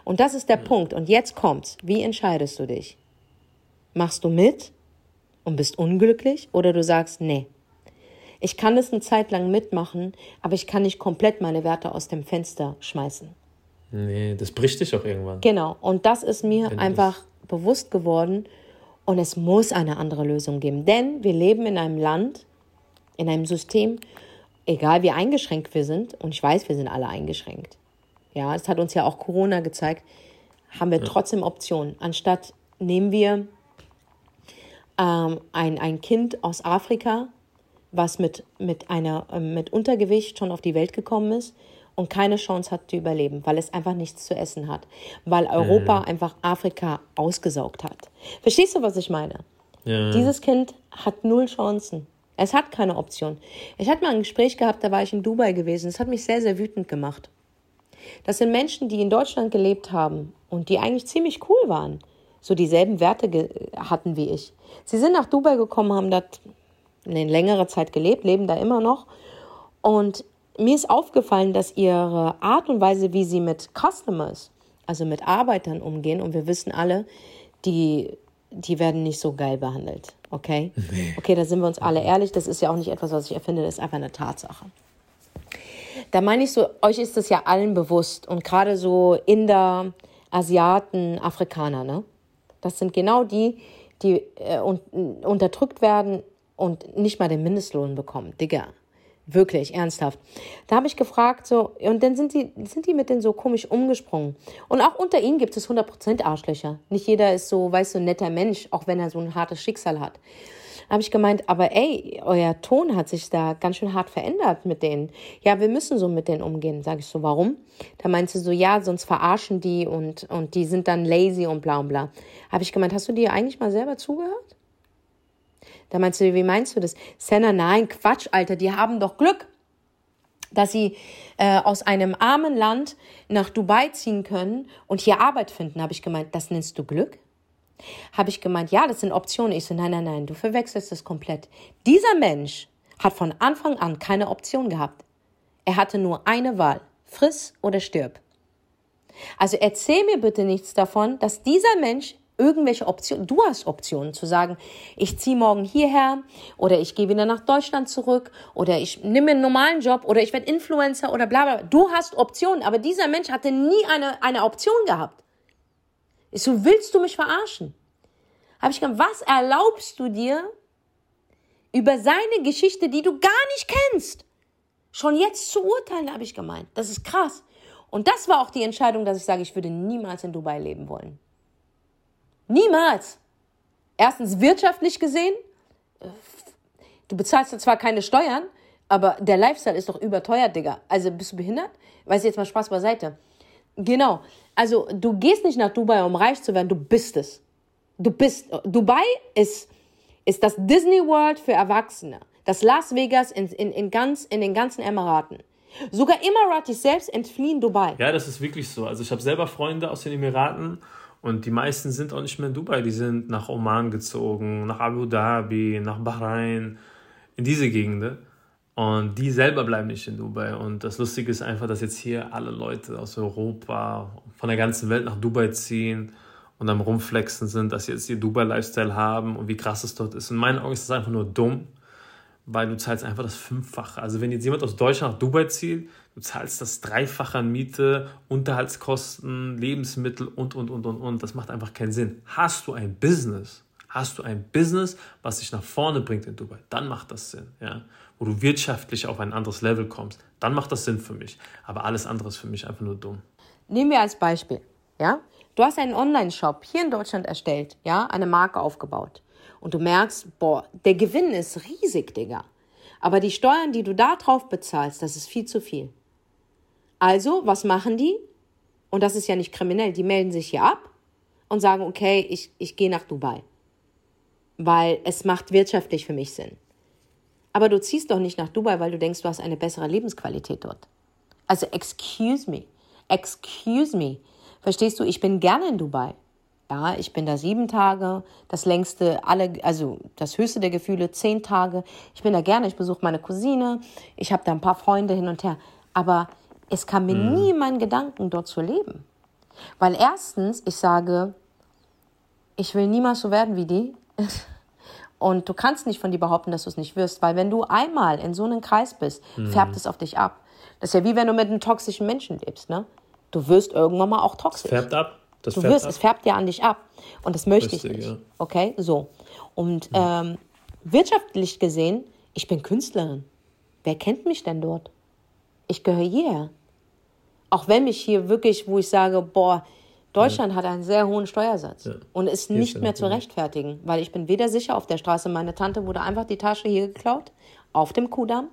Speaker 1: Und das ist der mhm. Punkt. Und jetzt kommt's. Wie entscheidest du dich? Machst du mit und bist unglücklich oder du sagst, nee. Ich kann es eine Zeit lang mitmachen, aber ich kann nicht komplett meine Werte aus dem Fenster schmeißen.
Speaker 2: Nee, das bricht dich auch irgendwann.
Speaker 1: Genau. Und das ist mir Wenn einfach bewusst geworden. Und es muss eine andere Lösung geben. Denn wir leben in einem Land, in einem System, egal wie eingeschränkt wir sind, und ich weiß, wir sind alle eingeschränkt. Ja, es hat uns ja auch Corona gezeigt, haben wir ja. trotzdem Optionen. Anstatt nehmen wir ähm, ein, ein Kind aus Afrika, was mit, mit, einer, äh, mit Untergewicht schon auf die Welt gekommen ist und keine Chance hat zu überleben, weil es einfach nichts zu essen hat, weil Europa mhm. einfach Afrika ausgesaugt hat. Verstehst du, was ich meine? Ja. Dieses Kind hat null Chancen. Es hat keine Option. Ich hatte mal ein Gespräch gehabt, da war ich in Dubai gewesen. Es hat mich sehr, sehr wütend gemacht. Das sind Menschen, die in Deutschland gelebt haben und die eigentlich ziemlich cool waren, so dieselben Werte hatten wie ich. Sie sind nach Dubai gekommen, haben dort eine längere Zeit gelebt, leben da immer noch. Und mir ist aufgefallen, dass ihre Art und Weise, wie sie mit Customers, also mit Arbeitern umgehen, und wir wissen alle, die, die werden nicht so geil behandelt. Okay? Nee. Okay, da sind wir uns alle ehrlich. Das ist ja auch nicht etwas, was ich erfinde, das ist einfach eine Tatsache. Da meine ich so, euch ist das ja allen bewusst und gerade so Inder, Asiaten, Afrikaner, ne? Das sind genau die, die äh, un unterdrückt werden und nicht mal den Mindestlohn bekommen. Digga, wirklich, ernsthaft. Da habe ich gefragt, so, und dann sind die, sind die mit denen so komisch umgesprungen. Und auch unter ihnen gibt es 100% Arschlöcher. Nicht jeder ist so, weißt du, ein netter Mensch, auch wenn er so ein hartes Schicksal hat habe ich gemeint, aber ey, euer Ton hat sich da ganz schön hart verändert mit denen. Ja, wir müssen so mit denen umgehen. Sage ich so, warum? Da meinte sie so, ja, sonst verarschen die und, und die sind dann lazy und bla und bla. Habe ich gemeint, hast du dir eigentlich mal selber zugehört? Da meinst du, wie meinst du das? Senna, nein, Quatsch, Alter, die haben doch Glück, dass sie äh, aus einem armen Land nach Dubai ziehen können und hier Arbeit finden. Habe ich gemeint, das nennst du Glück? Habe ich gemeint, ja, das sind Optionen. Ich so, nein, nein, nein, du verwechselst das komplett. Dieser Mensch hat von Anfang an keine Option gehabt. Er hatte nur eine Wahl. Friss oder stirb. Also erzähl mir bitte nichts davon, dass dieser Mensch irgendwelche Optionen, du hast Optionen zu sagen, ich ziehe morgen hierher oder ich gehe wieder nach Deutschland zurück oder ich nehme einen normalen Job oder ich werde Influencer oder bla bla. Du hast Optionen, aber dieser Mensch hatte nie eine, eine Option gehabt. Ich so, willst du mich verarschen? Habe ich gesagt, was erlaubst du dir über seine Geschichte, die du gar nicht kennst, schon jetzt zu urteilen, habe ich gemeint. Das ist krass. Und das war auch die Entscheidung, dass ich sage, ich würde niemals in Dubai leben wollen. Niemals. Erstens wirtschaftlich gesehen, du bezahlst zwar keine Steuern, aber der Lifestyle ist doch überteuert, Digga. Also bist du behindert? Weiß jetzt mal Spaß beiseite. Genau. Also du gehst nicht nach Dubai, um reich zu werden, du bist es. Du bist, Dubai ist, ist das Disney World für Erwachsene. Das Las Vegas in, in, in, ganz, in den ganzen Emiraten. Sogar Emiratis selbst entfliehen Dubai.
Speaker 2: Ja, das ist wirklich so. Also ich habe selber Freunde aus den Emiraten und die meisten sind auch nicht mehr in Dubai. Die sind nach Oman gezogen, nach Abu Dhabi, nach Bahrain, in diese Gegenden. Und die selber bleiben nicht in Dubai. Und das Lustige ist einfach, dass jetzt hier alle Leute aus Europa, von der ganzen Welt nach Dubai ziehen und am Rumflexen sind, dass sie jetzt ihr Dubai-Lifestyle haben und wie krass es dort ist. In meinen Augen ist das einfach nur dumm, weil du zahlst einfach das Fünffache. Also wenn jetzt jemand aus Deutschland nach Dubai zieht, du zahlst das Dreifache an Miete, Unterhaltskosten, Lebensmittel und, und, und, und, und. Das macht einfach keinen Sinn. Hast du ein Business, hast du ein Business, was dich nach vorne bringt in Dubai, dann macht das Sinn, ja. Wo du wirtschaftlich auf ein anderes Level kommst, dann macht das Sinn für mich. Aber alles andere ist für mich einfach nur dumm.
Speaker 1: Nehmen wir als Beispiel, ja. Du hast einen Online-Shop hier in Deutschland erstellt, ja, eine Marke aufgebaut. Und du merkst, boah, der Gewinn ist riesig, Digga. Aber die Steuern, die du da drauf bezahlst, das ist viel zu viel. Also, was machen die? Und das ist ja nicht kriminell. Die melden sich hier ab und sagen, okay, ich, ich gehe nach Dubai. Weil es macht wirtschaftlich für mich Sinn. Aber du ziehst doch nicht nach Dubai, weil du denkst, du hast eine bessere Lebensqualität dort. Also, excuse me. Excuse me. Verstehst du, ich bin gerne in Dubai. Ja, ich bin da sieben Tage, das längste, alle, also das höchste der Gefühle, zehn Tage. Ich bin da gerne, ich besuche meine Cousine, ich habe da ein paar Freunde hin und her. Aber es kam mir mhm. nie in meinen Gedanken, dort zu leben. Weil erstens, ich sage, ich will niemals so werden wie die. (laughs) Und du kannst nicht von dir behaupten, dass du es nicht wirst, weil wenn du einmal in so einem Kreis bist, mhm. färbt es auf dich ab. Das ist ja wie wenn du mit einem toxischen Menschen lebst, ne? Du wirst irgendwann mal auch toxisch.
Speaker 2: Färbt ab.
Speaker 1: Das du wirst, ab. es färbt ja an dich ab. Und das möchte Richtig, ich nicht. Ja. Okay, so. Und ja. ähm, wirtschaftlich gesehen, ich bin Künstlerin. Wer kennt mich denn dort? Ich gehöre hierher. Auch wenn mich hier wirklich, wo ich sage, boah, Deutschland ja. hat einen sehr hohen Steuersatz ja. und ist nicht mehr zu rechtfertigen, weil ich bin weder sicher auf der Straße, meine Tante wurde einfach die Tasche hier geklaut, auf dem Kudamm.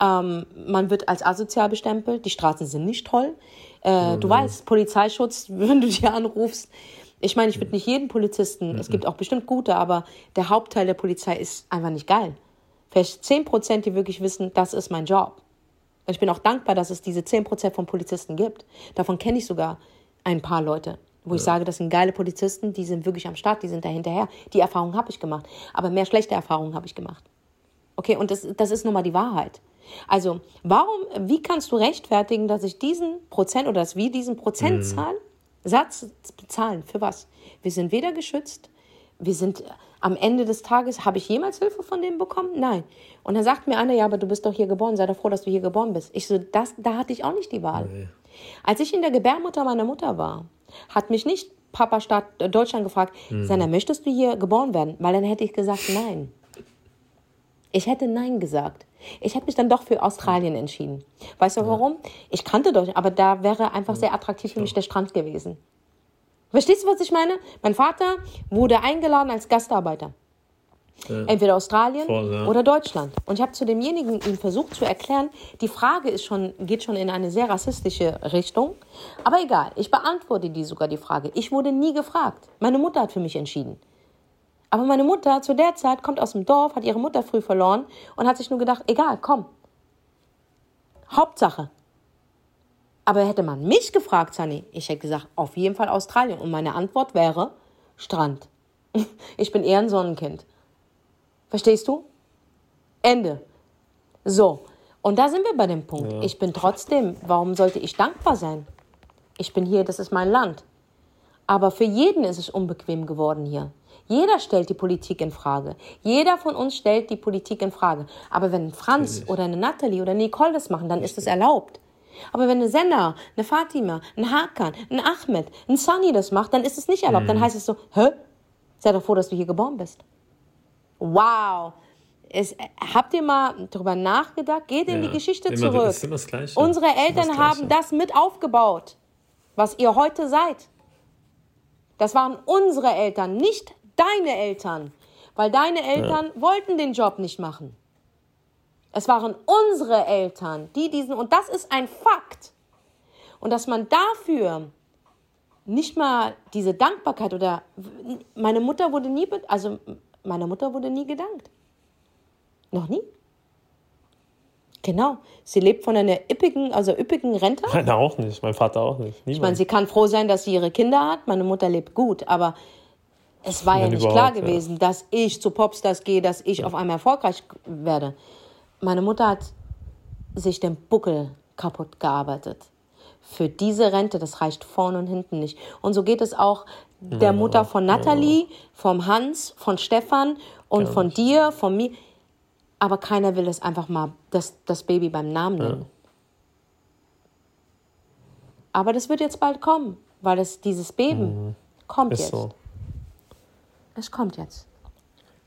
Speaker 1: Ähm, man wird als asozial bestempelt, die Straßen sind nicht toll. Äh, mhm. Du weißt, Polizeischutz, (laughs) wenn du dir anrufst. Ich meine, ich würde nicht jeden Polizisten, mhm. es gibt auch bestimmt gute, aber der Hauptteil der Polizei ist einfach nicht geil. Vielleicht 10 Prozent, die wirklich wissen, das ist mein Job. Ich bin auch dankbar, dass es diese 10 Prozent von Polizisten gibt. Davon kenne ich sogar ein paar Leute, wo ja. ich sage, das sind geile Polizisten, die sind wirklich am Start, die sind da hinterher. Die Erfahrung habe ich gemacht. Aber mehr schlechte Erfahrungen habe ich gemacht. Okay, und das, das ist nun mal die Wahrheit. Also, warum, wie kannst du rechtfertigen, dass ich diesen Prozent oder dass wir diesen Prozentzahl, mhm. Satz bezahlen? Für was? Wir sind weder geschützt, wir sind am Ende des Tages, habe ich jemals Hilfe von dem bekommen? Nein. Und dann sagt mir einer, ja, aber du bist doch hier geboren, sei doch froh, dass du hier geboren bist. Ich so, das, da hatte ich auch nicht die Wahl. Nee. Als ich in der Gebärmutter meiner Mutter war, hat mich nicht Papa Staat Deutschland gefragt, mhm. Sana, möchtest du hier geboren werden? Weil dann hätte ich gesagt, nein. Ich hätte Nein gesagt. Ich hätte mich dann doch für Australien entschieden. Weißt du warum? Ich kannte doch, aber da wäre einfach sehr attraktiv für mich der Strand gewesen. Verstehst du, was ich meine? Mein Vater wurde eingeladen als Gastarbeiter. Ja. Entweder Australien Voll, ja. oder Deutschland. Und ich habe zu demjenigen ihm versucht zu erklären, die Frage ist schon, geht schon in eine sehr rassistische Richtung. Aber egal, ich beantworte die sogar die Frage. Ich wurde nie gefragt. Meine Mutter hat für mich entschieden. Aber meine Mutter zu der Zeit kommt aus dem Dorf, hat ihre Mutter früh verloren und hat sich nur gedacht, egal, komm. Hauptsache. Aber hätte man mich gefragt, Sunny, ich hätte gesagt, auf jeden Fall Australien. Und meine Antwort wäre Strand. (laughs) Ich bin eher ein Sonnenkind. Verstehst du? Ende. So. Und da sind wir bei dem Punkt. Ja. Ich bin trotzdem, warum sollte ich dankbar sein? Ich bin hier, das ist mein Land. Aber für jeden ist es unbequem geworden hier. Jeder stellt die Politik in Frage. Jeder von uns stellt die Politik in Frage. Aber wenn Franz Natürlich. oder eine Natalie oder Nicole das machen, dann ist es erlaubt. Aber wenn eine Senna, eine Fatima, ein Hakan, ein Ahmed, ein Sunny das macht, dann ist es nicht erlaubt. Mhm. Dann heißt es so, hä? Sei doch froh, dass du hier geboren bist. Wow. Es, habt ihr mal darüber nachgedacht? Geht in ja, die Geschichte zurück. Das das Gleiche. Unsere Eltern das haben das mit aufgebaut, was ihr heute seid. Das waren unsere Eltern, nicht deine Eltern, weil deine Eltern ja. wollten den Job nicht machen. Es waren unsere Eltern, die diesen, und das ist ein Fakt. Und dass man dafür nicht mal diese Dankbarkeit oder meine Mutter wurde nie, also meiner Mutter wurde nie gedankt. Noch nie. Genau. Sie lebt von einer üppigen, also üppigen Rente.
Speaker 2: Meine auch nicht, mein Vater auch nicht.
Speaker 1: Niemand. Ich meine, sie kann froh sein, dass sie ihre Kinder hat. Meine Mutter lebt gut, aber es war ja nicht klar gewesen, ja. dass ich zu Popstars gehe, dass ich ja. auf einmal erfolgreich werde. Meine Mutter hat sich den Buckel kaputt gearbeitet. Für diese Rente, das reicht vorne und hinten nicht. Und so geht es auch der ja, Mutter von Nathalie, vom Hans, von Stefan und von dir, von mir. aber keiner will es einfach mal das, das Baby beim Namen nennen. Aber das wird jetzt bald kommen, weil es dieses Beben mhm. kommt Ist jetzt. So. Es kommt jetzt.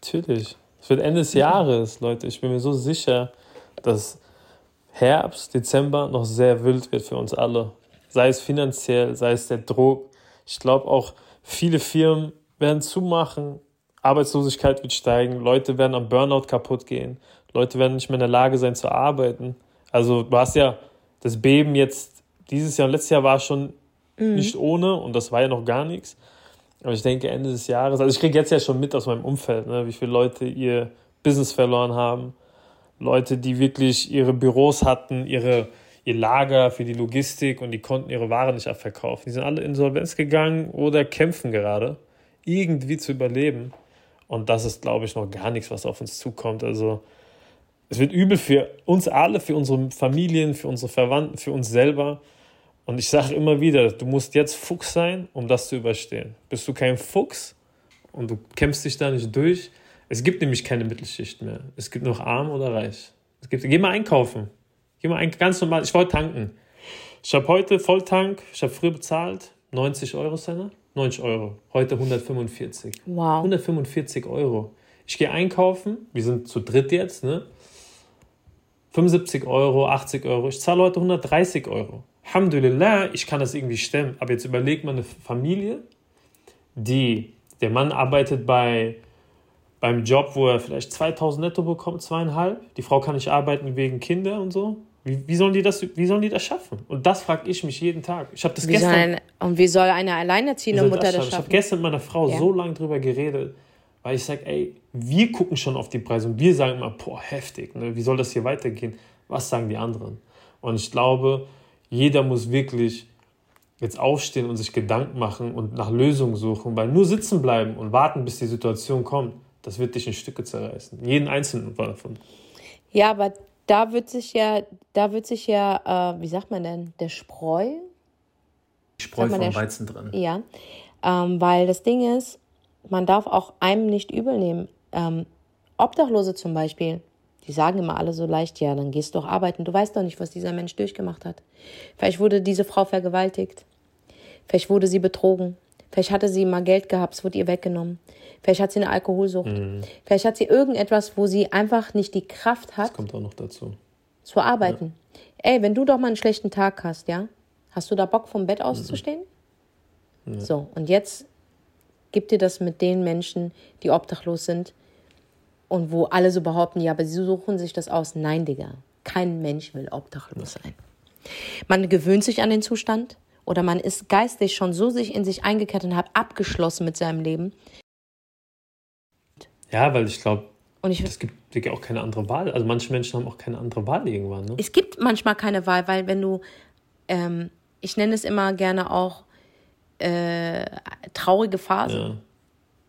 Speaker 2: Natürlich. Es wird Ende des Jahres, Leute. Ich bin mir so sicher, dass Herbst, Dezember noch sehr wild wird für uns alle. Sei es finanziell, sei es der Druck. Ich glaube auch, viele Firmen werden zumachen, Arbeitslosigkeit wird steigen, Leute werden am Burnout kaputt gehen, Leute werden nicht mehr in der Lage sein zu arbeiten. Also du hast ja das Beben jetzt, dieses Jahr und letztes Jahr war schon mhm. nicht ohne und das war ja noch gar nichts. Aber ich denke, Ende des Jahres, also ich kriege jetzt ja schon mit aus meinem Umfeld, ne, wie viele Leute ihr Business verloren haben. Leute, die wirklich ihre Büros hatten, ihre, ihr Lager für die Logistik und die konnten ihre Ware nicht abverkaufen. Die sind alle insolvenz gegangen oder kämpfen gerade, irgendwie zu überleben. Und das ist, glaube ich, noch gar nichts, was auf uns zukommt. Also es wird übel für uns alle, für unsere Familien, für unsere Verwandten, für uns selber. Und ich sage immer wieder, du musst jetzt Fuchs sein, um das zu überstehen. Bist du kein Fuchs und du kämpfst dich da nicht durch, es gibt nämlich keine Mittelschicht mehr. Es gibt nur arm oder reich. Es gibt, geh mal einkaufen. Geh mal ein, ganz normal. Ich wollte tanken. Ich habe heute Volltank, ich habe früher bezahlt, 90 Euro, Senna. 90 Euro. Heute 145. Wow. 145 Euro. Ich gehe einkaufen, wir sind zu dritt jetzt, ne? 75 Euro, 80 Euro. Ich zahle heute 130 Euro. Alhamdulillah, ich kann das irgendwie stemmen. Aber jetzt überlegt man eine Familie, die, der Mann arbeitet bei, beim Job, wo er vielleicht 2000 netto bekommt, zweieinhalb. Die Frau kann nicht arbeiten wegen Kinder und so. Wie, wie, sollen die das, wie sollen die das schaffen? Und das frage ich mich jeden Tag. Ich habe das
Speaker 1: wie gestern. Ein, und wie soll eine alleinerziehende Mutter das
Speaker 2: schaffen? Ich habe gestern mit meiner Frau ja. so lange drüber geredet, weil ich sage, ey, wir gucken schon auf die Preise und wir sagen immer, boah, heftig, ne? wie soll das hier weitergehen? Was sagen die anderen? Und ich glaube, jeder muss wirklich jetzt aufstehen und sich Gedanken machen und nach Lösungen suchen, weil nur sitzen bleiben und warten, bis die Situation kommt, das wird dich in Stücke zerreißen. Jeden einzelnen davon.
Speaker 1: Ja, aber da wird sich ja, da wird sich ja, äh, wie sagt man denn, der Spreu? Die Spreu vom Weizen drin. Ja, ähm, weil das Ding ist, man darf auch einem nicht übel nehmen. Ähm, Obdachlose zum Beispiel, die sagen immer alle so leicht, ja, dann gehst du doch arbeiten. Du weißt doch nicht, was dieser Mensch durchgemacht hat. Vielleicht wurde diese Frau vergewaltigt. Vielleicht wurde sie betrogen. Vielleicht hatte sie mal Geld gehabt, es wurde ihr weggenommen. Vielleicht hat sie eine Alkoholsucht. Mhm. Vielleicht hat sie irgendetwas, wo sie einfach nicht die Kraft hat. Das
Speaker 2: kommt auch noch dazu.
Speaker 1: Zu arbeiten. Ja. Ey, wenn du doch mal einen schlechten Tag hast, ja? Hast du da Bock vom Bett auszustehen? Mhm. Ja. So, und jetzt gib dir das mit den Menschen, die obdachlos sind und wo alle so behaupten, ja, aber sie suchen sich das aus. Nein, Digga. Kein Mensch will obdachlos sein. Man gewöhnt sich an den Zustand oder man ist geistig schon so sich in sich eingekehrt und hat abgeschlossen mit seinem Leben.
Speaker 2: Ja, weil ich glaube, es gibt ja auch keine andere Wahl. Also manche Menschen haben auch keine andere Wahl irgendwann. Ne?
Speaker 1: Es gibt manchmal keine Wahl, weil wenn du, ähm, ich nenne es immer gerne auch äh, traurige Phasen. Ja.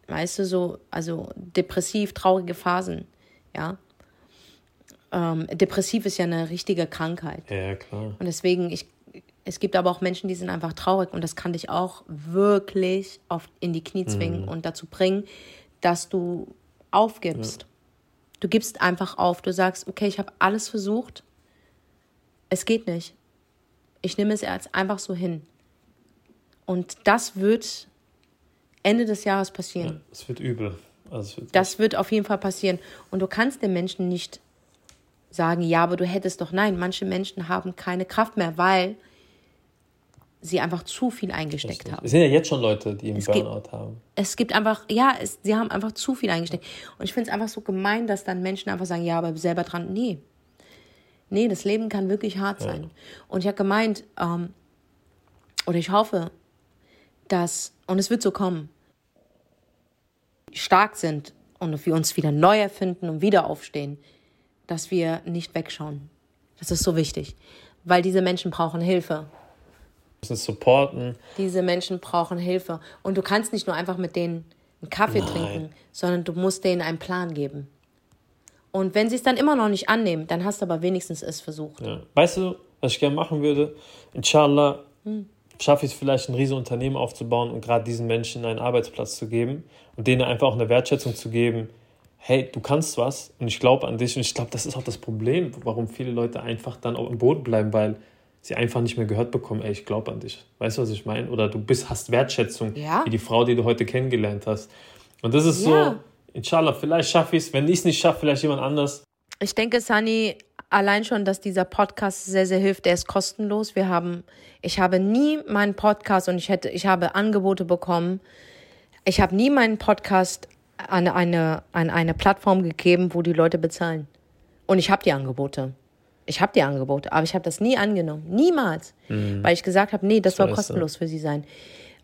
Speaker 1: Weißt du, so, also depressiv, traurige Phasen, ja. Ähm, depressiv ist ja eine richtige Krankheit.
Speaker 2: Ja, klar.
Speaker 1: Und deswegen, ich es gibt aber auch Menschen, die sind einfach traurig und das kann dich auch wirklich oft in die Knie zwingen mhm. und dazu bringen, dass du aufgibst. Ja. Du gibst einfach auf. Du sagst, okay, ich habe alles versucht. Es geht nicht. Ich nehme es jetzt einfach so hin. Und das wird Ende des Jahres passieren.
Speaker 2: Es ja, wird übel. Also
Speaker 1: wird das wird auf jeden Fall passieren. Und du kannst den Menschen nicht sagen, ja, aber du hättest doch. Nein, manche Menschen haben keine Kraft mehr, weil sie einfach zu viel eingesteckt Richtig. haben.
Speaker 2: Es sind ja jetzt schon Leute, die es Burnout gibt, haben.
Speaker 1: Es gibt einfach, ja, es, sie haben einfach zu viel eingesteckt. Und ich finde es einfach so gemein, dass dann Menschen einfach sagen, ja, aber selber dran, nee. Nee, das Leben kann wirklich hart ja. sein. Und ich habe gemeint, ähm, oder ich hoffe, dass, und es wird so kommen, stark sind und wir uns wieder neu erfinden und wieder aufstehen, dass wir nicht wegschauen. Das ist so wichtig, weil diese Menschen brauchen Hilfe
Speaker 2: müssen supporten.
Speaker 1: Diese Menschen brauchen Hilfe. Und du kannst nicht nur einfach mit denen einen Kaffee Nein. trinken, sondern du musst denen einen Plan geben. Und wenn sie es dann immer noch nicht annehmen, dann hast du aber wenigstens es versucht.
Speaker 2: Ja. Weißt du, was ich gerne machen würde? Inshallah hm. Schaffe ich es vielleicht, ein riesiges Unternehmen aufzubauen und gerade diesen Menschen einen Arbeitsplatz zu geben und denen einfach auch eine Wertschätzung zu geben. hey, du kannst was und ich glaube an dich. Und ich glaube, das ist auch das Problem, warum viele Leute einfach dann auch im Boden bleiben, weil sie einfach nicht mehr gehört bekommen, ey, ich glaube an dich. Weißt du, was ich meine? Oder du bist, hast Wertschätzung, ja. wie die Frau, die du heute kennengelernt hast. Und das ist ja. so, inshallah, vielleicht schaffe ich es. Wenn ich es nicht schaffe, vielleicht jemand anders.
Speaker 1: Ich denke, Sunny, allein schon, dass dieser Podcast sehr, sehr hilft. Der ist kostenlos. Wir haben, ich habe nie meinen Podcast und ich hätte, ich habe Angebote bekommen. Ich habe nie meinen Podcast an eine, an eine Plattform gegeben, wo die Leute bezahlen. Und ich habe die Angebote. Ich habe die Angebote, aber ich habe das nie angenommen. Niemals. Mhm. Weil ich gesagt habe, nee, das soll kostenlos für sie sein.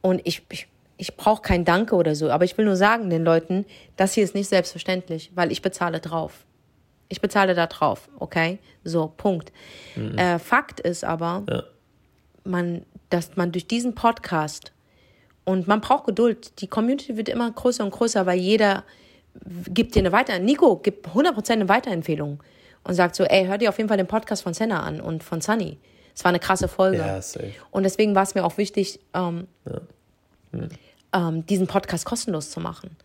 Speaker 1: Und ich, ich, ich brauche kein Danke oder so, aber ich will nur sagen den Leuten, das hier ist nicht selbstverständlich, weil ich bezahle drauf. Ich bezahle da drauf, okay? So, Punkt. Mhm. Äh, Fakt ist aber, ja. man, dass man durch diesen Podcast und man braucht Geduld. Die Community wird immer größer und größer, weil jeder gibt dir eine Weiterempfehlung. Nico gibt 100% eine Weiterempfehlung und sagt so, ey, hör dir auf jeden Fall den Podcast von Senna an und von Sunny. Es war eine krasse Folge. Ja. Und deswegen war es mir auch wichtig, ähm, ja. hm. ähm, diesen Podcast kostenlos zu machen.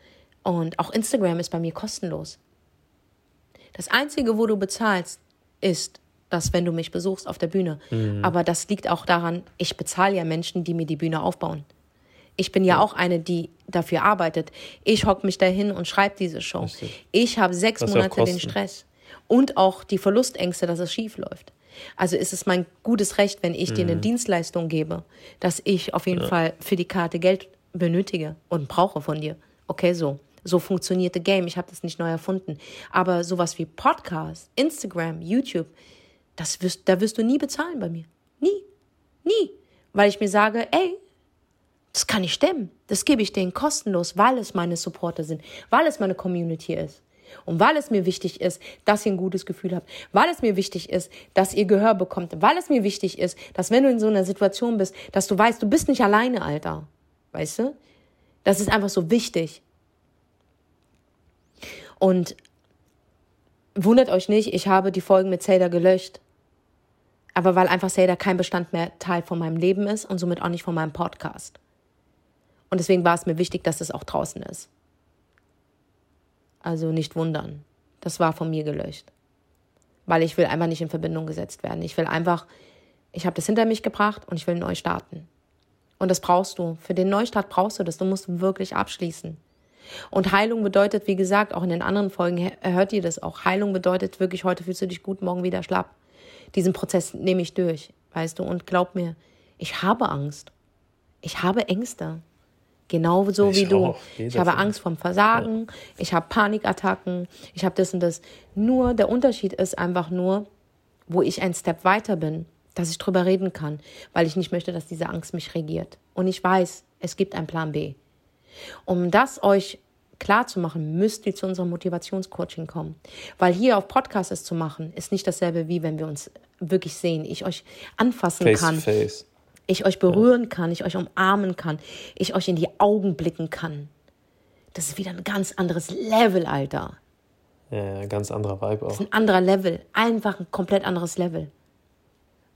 Speaker 1: Und auch Instagram ist bei mir kostenlos. Das Einzige, wo du bezahlst, ist, dass wenn du mich besuchst auf der Bühne. Mhm. Aber das liegt auch daran, ich bezahle ja Menschen, die mir die Bühne aufbauen. Ich bin ja, ja. auch eine, die dafür arbeitet. Ich hocke mich dahin und schreibe diese Show. Richtig. Ich habe sechs das Monate den Stress und auch die Verlustängste, dass es schief läuft. Also ist es mein gutes Recht, wenn ich mhm. dir eine mhm. Dienstleistung gebe, dass ich auf jeden ja. Fall für die Karte Geld benötige und brauche von dir. Okay, so. So funktioniert das Game. Ich habe das nicht neu erfunden. Aber sowas wie Podcast, Instagram, YouTube, das wirst, da wirst du nie bezahlen bei mir. Nie. Nie. Weil ich mir sage, ey, das kann ich stemmen. Das gebe ich denen kostenlos, weil es meine Supporter sind, weil es meine Community ist. Und weil es mir wichtig ist, dass ihr ein gutes Gefühl habt, weil es mir wichtig ist, dass ihr Gehör bekommt, weil es mir wichtig ist, dass wenn du in so einer Situation bist, dass du weißt, du bist nicht alleine, Alter. Weißt du? Das ist einfach so wichtig. Und wundert euch nicht, ich habe die Folgen mit Zelda gelöscht. Aber weil einfach Zelda kein Bestandteil von meinem Leben ist und somit auch nicht von meinem Podcast. Und deswegen war es mir wichtig, dass es auch draußen ist. Also nicht wundern. Das war von mir gelöscht. Weil ich will einfach nicht in Verbindung gesetzt werden. Ich will einfach, ich habe das hinter mich gebracht und ich will neu starten. Und das brauchst du. Für den Neustart brauchst du das. Du musst wirklich abschließen. Und Heilung bedeutet, wie gesagt, auch in den anderen Folgen hört ihr das auch. Heilung bedeutet wirklich, heute fühlst du dich gut, morgen wieder schlapp. Diesen Prozess nehme ich durch, weißt du. Und glaub mir, ich habe Angst. Ich habe Ängste. Genauso ich wie du. Ich habe Angst vom Versagen, ja. ich habe Panikattacken, ich habe das und das. Nur der Unterschied ist einfach nur, wo ich einen Step weiter bin, dass ich drüber reden kann, weil ich nicht möchte, dass diese Angst mich regiert. Und ich weiß, es gibt einen Plan B. Um das euch klar zu machen, müsst ihr zu unserem Motivationscoaching kommen. Weil hier auf Podcast es zu machen, ist nicht dasselbe, wie wenn wir uns wirklich sehen, ich euch anfassen face kann. Face ich euch berühren kann, ich euch umarmen kann, ich euch in die Augen blicken kann. Das ist wieder ein ganz anderes Level, Alter.
Speaker 2: Ja, ganz anderer Vibe auch.
Speaker 1: Das ist ein anderer Level, einfach ein komplett anderes Level.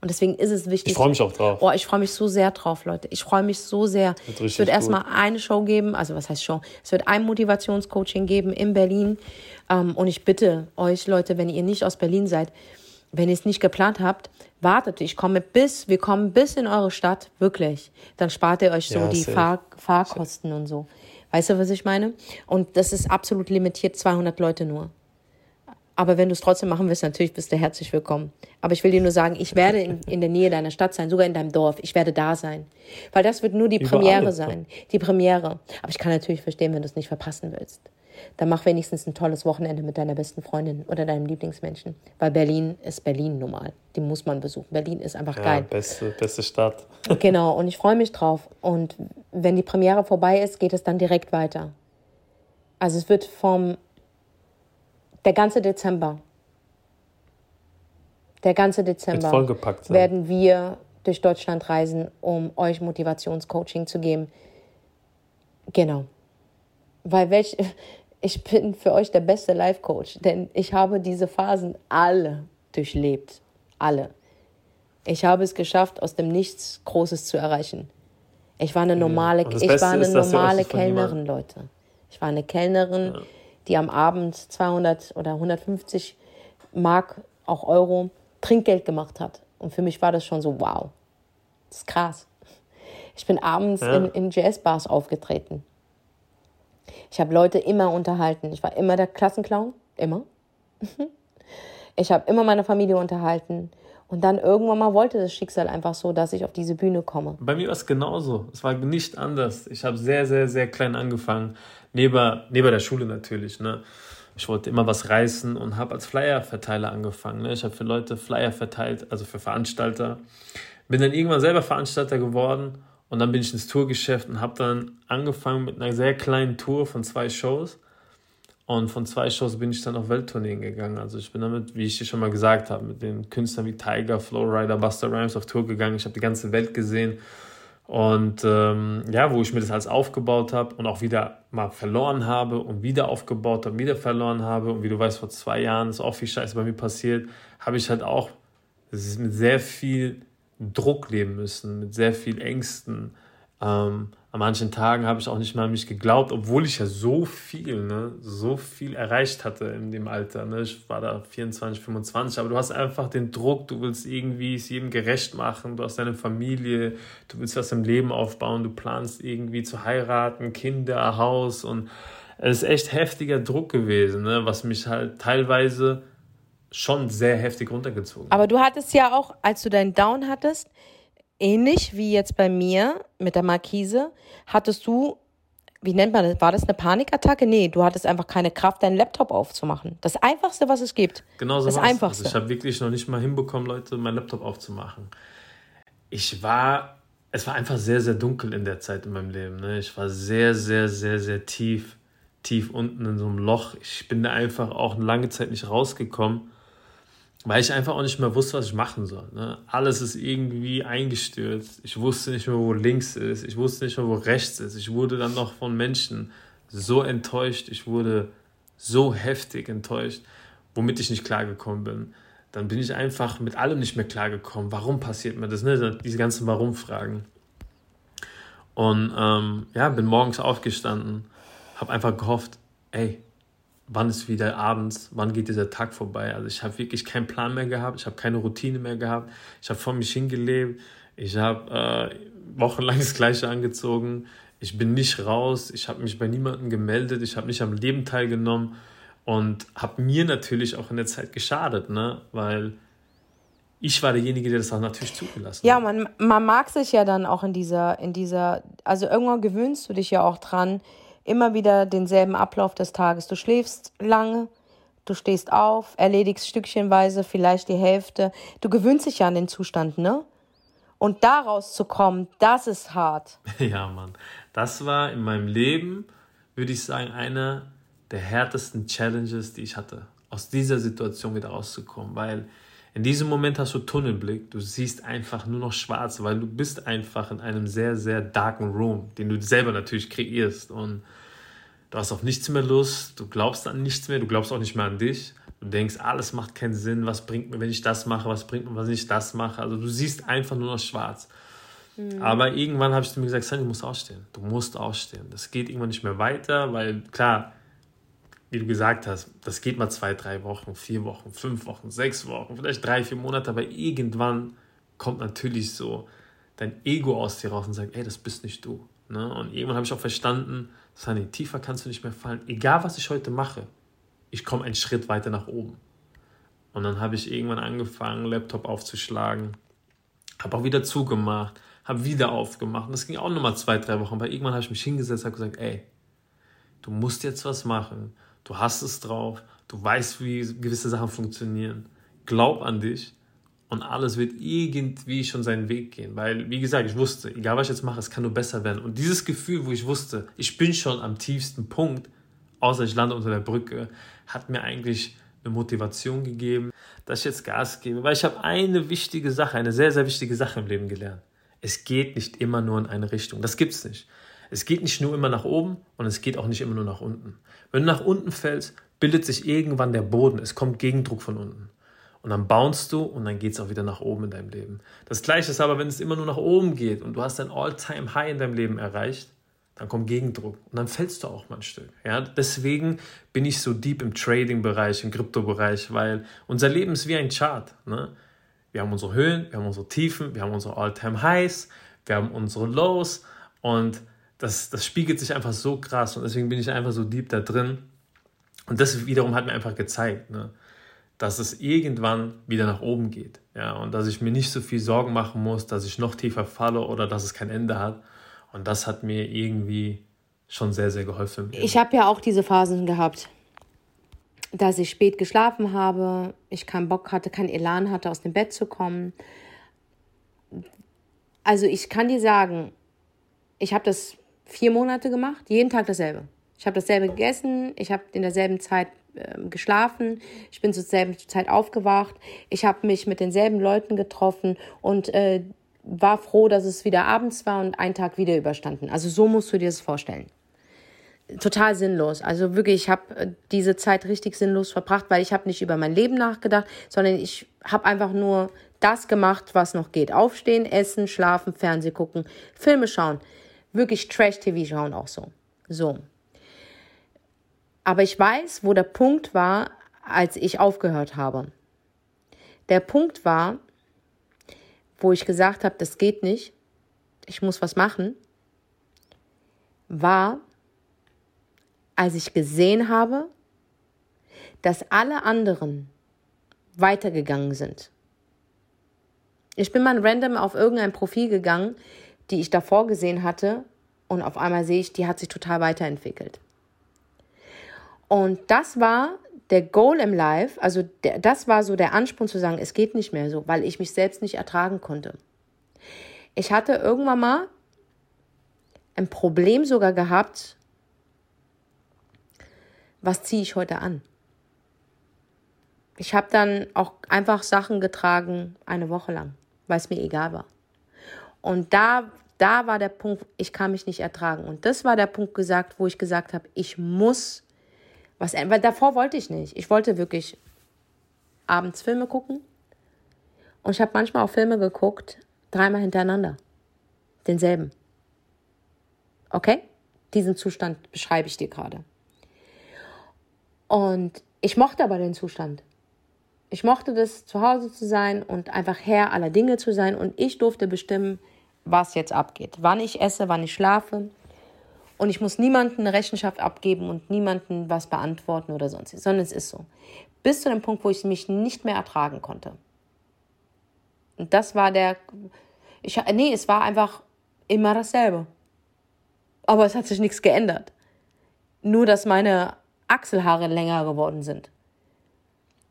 Speaker 1: Und deswegen ist es wichtig.
Speaker 2: Ich freue mich auch drauf.
Speaker 1: Oh, ich freue mich so sehr drauf, Leute. Ich freue mich so sehr. Es wird erstmal eine Show geben, also was heißt Show? Es wird ein Motivationscoaching geben in Berlin. Ähm, und ich bitte euch, Leute, wenn ihr nicht aus Berlin seid, wenn ihr es nicht geplant habt, wartet, ich komme bis, wir kommen bis in eure Stadt, wirklich. Dann spart ihr euch so ja, die Fahr Fahrkosten safe. und so. Weißt du, was ich meine? Und das ist absolut limitiert, 200 Leute nur. Aber wenn du es trotzdem machen willst, natürlich bist du herzlich willkommen. Aber ich will dir nur sagen, ich werde in, in der Nähe deiner Stadt sein, sogar in deinem Dorf. Ich werde da sein. Weil das wird nur die Über Premiere sein. Die Premiere. Aber ich kann natürlich verstehen, wenn du es nicht verpassen willst dann mach wenigstens ein tolles Wochenende mit deiner besten Freundin oder deinem Lieblingsmenschen. Weil Berlin ist Berlin normal. Die muss man besuchen. Berlin ist einfach ja, geil.
Speaker 2: Beste, beste Stadt.
Speaker 1: genau, und ich freue mich drauf. Und wenn die Premiere vorbei ist, geht es dann direkt weiter. Also es wird vom der ganze Dezember. Der ganze Dezember werden wir durch Deutschland reisen, um euch Motivationscoaching zu geben. Genau. Weil welch, (laughs) ich bin für euch der beste Life-Coach, denn ich habe diese Phasen alle durchlebt. Alle. Ich habe es geschafft, aus dem Nichts Großes zu erreichen. Ich war eine normale, ich war eine normale Kellnerin, Leute. Ich war eine Kellnerin, ja. Die am Abend 200 oder 150 Mark, auch Euro, Trinkgeld gemacht hat. Und für mich war das schon so, wow, das ist krass. Ich bin abends ja. in, in Jazzbars aufgetreten. Ich habe Leute immer unterhalten. Ich war immer der Klassenclown, immer. (laughs) Ich habe immer meine Familie unterhalten. Und dann irgendwann mal wollte das Schicksal einfach so, dass ich auf diese Bühne komme.
Speaker 2: Bei mir war es genauso. Es war nicht anders. Ich habe sehr, sehr, sehr klein angefangen. Neben, neben der Schule natürlich. Ne? Ich wollte immer was reißen und habe als Flyer-Verteiler angefangen. Ne? Ich habe für Leute Flyer verteilt, also für Veranstalter. Bin dann irgendwann selber Veranstalter geworden und dann bin ich ins Tourgeschäft und habe dann angefangen mit einer sehr kleinen Tour von zwei Shows und von zwei Shows bin ich dann auf Welttourneen gegangen. Also ich bin damit, wie ich dir schon mal gesagt habe, mit den Künstlern wie Tiger, Flowrider, Buster Rhymes auf Tour gegangen. Ich habe die ganze Welt gesehen. Und ähm, ja, wo ich mir das alles aufgebaut habe und auch wieder mal verloren habe und wieder aufgebaut habe, wieder verloren habe. Und wie du weißt, vor zwei Jahren ist auch viel Scheiße bei mir passiert, habe ich halt auch mit sehr viel Druck leben müssen, mit sehr viel Ängsten. Ähm, an manchen Tagen habe ich auch nicht mal an mich geglaubt, obwohl ich ja so viel, ne, so viel erreicht hatte in dem Alter. Ne. Ich war da 24, 25, aber du hast einfach den Druck, du willst irgendwie es jedem gerecht machen, du hast deine Familie, du willst was im Leben aufbauen, du planst irgendwie zu heiraten, Kinder, Haus und es ist echt heftiger Druck gewesen, ne, was mich halt teilweise schon sehr heftig runtergezogen.
Speaker 1: Aber du hattest ja auch, als du deinen Down hattest, ähnlich wie jetzt bei mir mit der Markise, hattest du, wie nennt man das, war das eine Panikattacke? Nee, du hattest einfach keine Kraft, deinen Laptop aufzumachen. Das Einfachste, was es gibt. Genau so
Speaker 2: das Einfachste. Also ich habe wirklich noch nicht mal hinbekommen, Leute, meinen Laptop aufzumachen. Ich war, es war einfach sehr, sehr dunkel in der Zeit in meinem Leben. Ne? Ich war sehr, sehr, sehr, sehr tief, tief unten in so einem Loch. Ich bin da einfach auch eine lange Zeit nicht rausgekommen weil ich einfach auch nicht mehr wusste, was ich machen soll. Ne? Alles ist irgendwie eingestürzt. Ich wusste nicht mehr, wo links ist. Ich wusste nicht mehr, wo rechts ist. Ich wurde dann noch von Menschen so enttäuscht. Ich wurde so heftig enttäuscht, womit ich nicht klargekommen bin. Dann bin ich einfach mit allem nicht mehr klargekommen. Warum passiert mir das? Ne? Diese ganzen Warum-Fragen. Und ähm, ja, bin morgens aufgestanden, habe einfach gehofft, ey, wann ist wieder abends, wann geht dieser Tag vorbei. Also ich habe wirklich keinen Plan mehr gehabt, ich habe keine Routine mehr gehabt, ich habe vor mich hingelebt, ich habe äh, wochenlang das Gleiche angezogen, ich bin nicht raus, ich habe mich bei niemandem gemeldet, ich habe nicht am Leben teilgenommen und habe mir natürlich auch in der Zeit geschadet, ne? weil ich war derjenige, der das auch natürlich zugelassen
Speaker 1: ja, hat. Ja, man, man mag sich ja dann auch in dieser, in dieser, also irgendwann gewöhnst du dich ja auch dran, immer wieder denselben Ablauf des Tages. Du schläfst lange, du stehst auf, erledigst stückchenweise vielleicht die Hälfte. Du gewöhnst dich ja an den Zustand, ne? Und daraus zu kommen, das ist hart. (laughs)
Speaker 2: Ja, Mann. Das war in meinem Leben, würde ich sagen, eine der härtesten Challenges, die ich hatte. Aus dieser Situation wieder rauszukommen, weil in diesem Moment hast du Tunnelblick, du siehst einfach nur noch schwarz, weil du bist einfach in einem sehr, sehr darken Room, den du selber natürlich kreierst und du hast auf nichts mehr Lust, du glaubst an nichts mehr, du glaubst auch nicht mehr an dich. Du denkst, alles macht keinen Sinn, was bringt mir, wenn ich das mache, was bringt mir, wenn ich das mache. Also du siehst einfach nur noch schwarz. Mhm. Aber irgendwann habe ich mir gesagt, Sandy, du musst ausstehen. Du musst ausstehen. Das geht irgendwann nicht mehr weiter, weil klar, wie du gesagt hast, das geht mal zwei, drei Wochen, vier Wochen, fünf Wochen, sechs Wochen, vielleicht drei, vier Monate, aber irgendwann kommt natürlich so dein Ego aus dir raus und sagt, ey, das bist nicht du. Ne? Und irgendwann habe ich auch verstanden, Sunny, tiefer kannst du nicht mehr fallen. Egal, was ich heute mache, ich komme einen Schritt weiter nach oben. Und dann habe ich irgendwann angefangen, Laptop aufzuschlagen, habe auch wieder zugemacht, habe wieder aufgemacht. Und das ging auch nochmal zwei, drei Wochen. Aber irgendwann habe ich mich hingesetzt und gesagt, ey, du musst jetzt was machen du hast es drauf, du weißt, wie gewisse Sachen funktionieren. Glaub an dich und alles wird irgendwie schon seinen Weg gehen. Weil, wie gesagt, ich wusste, egal was ich jetzt mache, es kann nur besser werden. Und dieses Gefühl, wo ich wusste, ich bin schon am tiefsten Punkt, außer ich lande unter der Brücke, hat mir eigentlich eine Motivation gegeben, dass ich jetzt Gas gebe. Weil ich habe eine wichtige Sache, eine sehr, sehr wichtige Sache im Leben gelernt. Es geht nicht immer nur in eine Richtung. Das gibt es nicht. Es geht nicht nur immer nach oben und es geht auch nicht immer nur nach unten. Wenn du nach unten fällst, bildet sich irgendwann der Boden. Es kommt Gegendruck von unten. Und dann bounst du und dann geht es auch wieder nach oben in deinem Leben. Das gleiche ist aber, wenn es immer nur nach oben geht und du hast dein All-Time-High in deinem Leben erreicht, dann kommt Gegendruck und dann fällst du auch mal ein Stück. Ja, deswegen bin ich so deep im Trading-Bereich, im Krypto-Bereich, weil unser Leben ist wie ein Chart. Ne? Wir haben unsere Höhen, wir haben unsere Tiefen, wir haben unsere All-Time-Highs, wir haben unsere Lows und das, das spiegelt sich einfach so krass und deswegen bin ich einfach so deep da drin. Und das wiederum hat mir einfach gezeigt, ne, dass es irgendwann wieder nach oben geht. Ja, und dass ich mir nicht so viel Sorgen machen muss, dass ich noch tiefer falle oder dass es kein Ende hat. Und das hat mir irgendwie schon sehr, sehr geholfen.
Speaker 1: Ich habe ja auch diese Phasen gehabt, dass ich spät geschlafen habe, ich keinen Bock hatte, keinen Elan hatte, aus dem Bett zu kommen. Also ich kann dir sagen, ich habe das vier Monate gemacht, jeden Tag dasselbe. Ich habe dasselbe gegessen, ich habe in derselben Zeit äh, geschlafen, ich bin zur selben Zeit aufgewacht, ich habe mich mit denselben Leuten getroffen und äh, war froh, dass es wieder abends war und einen Tag wieder überstanden. Also so musst du dir das vorstellen. Total sinnlos. Also wirklich, ich habe äh, diese Zeit richtig sinnlos verbracht, weil ich habe nicht über mein Leben nachgedacht, sondern ich habe einfach nur das gemacht, was noch geht. Aufstehen, essen, schlafen, Fernseh gucken, Filme schauen. Wirklich Trash-TV schauen auch so. So. Aber ich weiß, wo der Punkt war, als ich aufgehört habe. Der Punkt war, wo ich gesagt habe, das geht nicht, ich muss was machen, war, als ich gesehen habe, dass alle anderen weitergegangen sind. Ich bin mal random auf irgendein Profil gegangen, die ich davor gesehen hatte, und auf einmal sehe ich, die hat sich total weiterentwickelt. Und das war der Goal im Life, also der, das war so der Ansporn zu sagen, es geht nicht mehr so, weil ich mich selbst nicht ertragen konnte. Ich hatte irgendwann mal ein Problem sogar gehabt, was ziehe ich heute an? Ich habe dann auch einfach Sachen getragen, eine Woche lang, weil es mir egal war. Und da, da war der Punkt, ich kann mich nicht ertragen. Und das war der Punkt gesagt, wo ich gesagt habe, ich muss was, weil davor wollte ich nicht. Ich wollte wirklich abends Filme gucken. Und ich habe manchmal auch Filme geguckt, dreimal hintereinander. Denselben. Okay? Diesen Zustand beschreibe ich dir gerade. Und ich mochte aber den Zustand. Ich mochte das, zu Hause zu sein und einfach Herr aller Dinge zu sein. Und ich durfte bestimmen, was jetzt abgeht. Wann ich esse, wann ich schlafe. Und ich muss niemandem eine Rechenschaft abgeben und niemandem was beantworten oder sonst, sondern es ist so. Bis zu dem Punkt, wo ich mich nicht mehr ertragen konnte. Und das war der, ich, nee, es war einfach immer dasselbe. Aber es hat sich nichts geändert. Nur, dass meine Achselhaare länger geworden sind.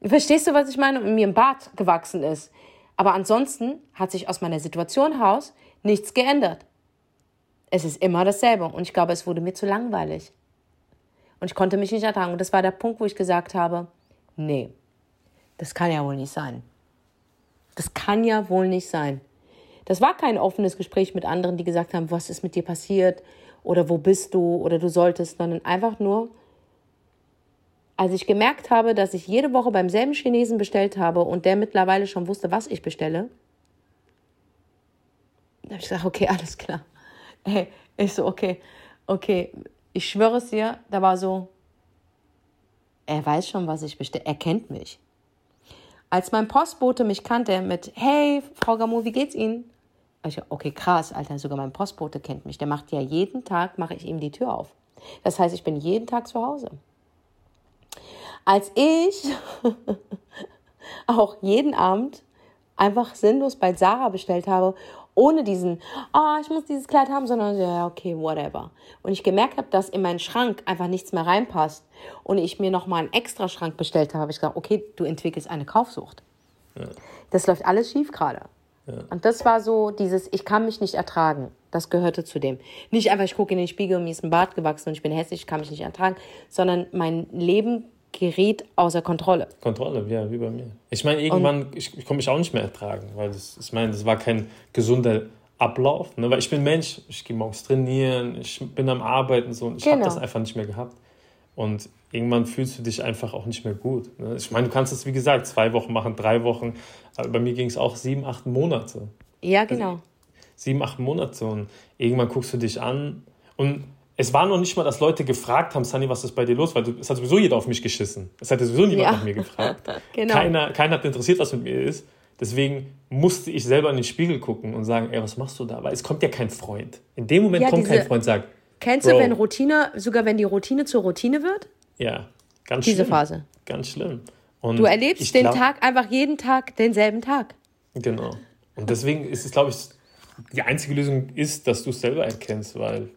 Speaker 1: Verstehst du, was ich meine? Und mir ein Bart gewachsen ist. Aber ansonsten hat sich aus meiner Situation heraus nichts geändert. Es ist immer dasselbe. Und ich glaube, es wurde mir zu langweilig. Und ich konnte mich nicht ertragen. Und das war der Punkt, wo ich gesagt habe, nee, das kann ja wohl nicht sein. Das kann ja wohl nicht sein. Das war kein offenes Gespräch mit anderen, die gesagt haben, was ist mit dir passiert oder wo bist du oder du solltest, sondern einfach nur, als ich gemerkt habe, dass ich jede Woche beim selben Chinesen bestellt habe und der mittlerweile schon wusste, was ich bestelle, habe ich gesagt, okay, (laughs) alles klar. Hey, ich so, okay, okay, ich schwöre es dir, da war so, er weiß schon, was ich bestelle, er kennt mich. Als mein Postbote mich kannte mit, hey, Frau Gamur, wie geht's Ihnen? Ich okay, krass, Alter, sogar mein Postbote kennt mich. Der macht ja jeden Tag, mache ich ihm die Tür auf. Das heißt, ich bin jeden Tag zu Hause. Als ich (laughs) auch jeden Abend einfach sinnlos bei Sarah bestellt habe ohne diesen, ah, oh, ich muss dieses Kleid haben, sondern ja, okay, whatever. Und ich gemerkt habe, dass in meinen Schrank einfach nichts mehr reinpasst und ich mir nochmal einen extra Schrank bestellt habe, habe ich gesagt, okay, du entwickelst eine Kaufsucht. Ja. Das läuft alles schief gerade. Ja. Und das war so dieses, ich kann mich nicht ertragen. Das gehörte zu dem. Nicht einfach, ich gucke in den Spiegel und mir ist ein Bart gewachsen und ich bin hässlich, ich kann mich nicht ertragen, sondern mein Leben geriet außer Kontrolle.
Speaker 2: Kontrolle, ja, wie bei mir. Ich meine, irgendwann, und, ich, ich konnte mich auch nicht mehr ertragen, weil das, ich meine, das war kein gesunder Ablauf, ne? weil ich bin Mensch, ich gehe morgens trainieren, ich bin am Arbeiten so und ich genau. habe das einfach nicht mehr gehabt. Und irgendwann fühlst du dich einfach auch nicht mehr gut. Ne? Ich meine, du kannst das, wie gesagt, zwei Wochen machen, drei Wochen, aber bei mir ging es auch sieben, acht Monate.
Speaker 1: Ja, genau. Also,
Speaker 2: sieben, acht Monate und irgendwann guckst du dich an und es war noch nicht mal, dass Leute gefragt haben, Sunny, was ist bei dir los? Weil es hat sowieso jeder auf mich geschissen. Es hat sowieso niemand ja. nach mir gefragt. (laughs) genau. keiner, keiner hat interessiert, was mit mir ist. Deswegen musste ich selber in den Spiegel gucken und sagen, ey, was machst du da? Weil es kommt ja kein Freund. In dem Moment ja, kommt diese, kein Freund, sagt.
Speaker 1: Kennst du, wenn Routine, sogar wenn die Routine zur Routine wird?
Speaker 2: Ja, ganz
Speaker 1: diese schlimm. Diese Phase.
Speaker 2: Ganz schlimm.
Speaker 1: Und du erlebst den glaub, Tag einfach jeden Tag denselben Tag.
Speaker 2: Genau. Und deswegen ist es, glaube ich, die einzige Lösung ist, dass du es selber erkennst, weil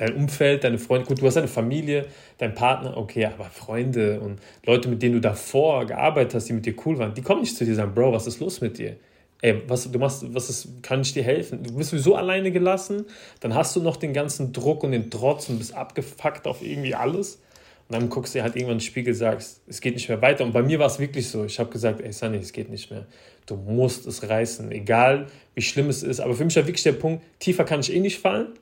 Speaker 2: dein Umfeld, deine Freunde, gut, du hast eine Familie, dein Partner, okay, aber Freunde und Leute, mit denen du davor gearbeitet hast, die mit dir cool waren, die kommen nicht zu dir und sagen, Bro, was ist los mit dir? Ey, was du machst, was ist, kann ich dir helfen? Du bist sowieso alleine gelassen, dann hast du noch den ganzen Druck und den Trotz und bist abgefuckt auf irgendwie alles. Und dann guckst du dir halt irgendwann in den Spiegel und sagst, es geht nicht mehr weiter. Und bei mir war es wirklich so. Ich habe gesagt, ey Sunny, es geht nicht mehr. Du musst es reißen, egal wie schlimm es ist. Aber für mich war wirklich der Punkt, tiefer kann ich eh nicht fallen.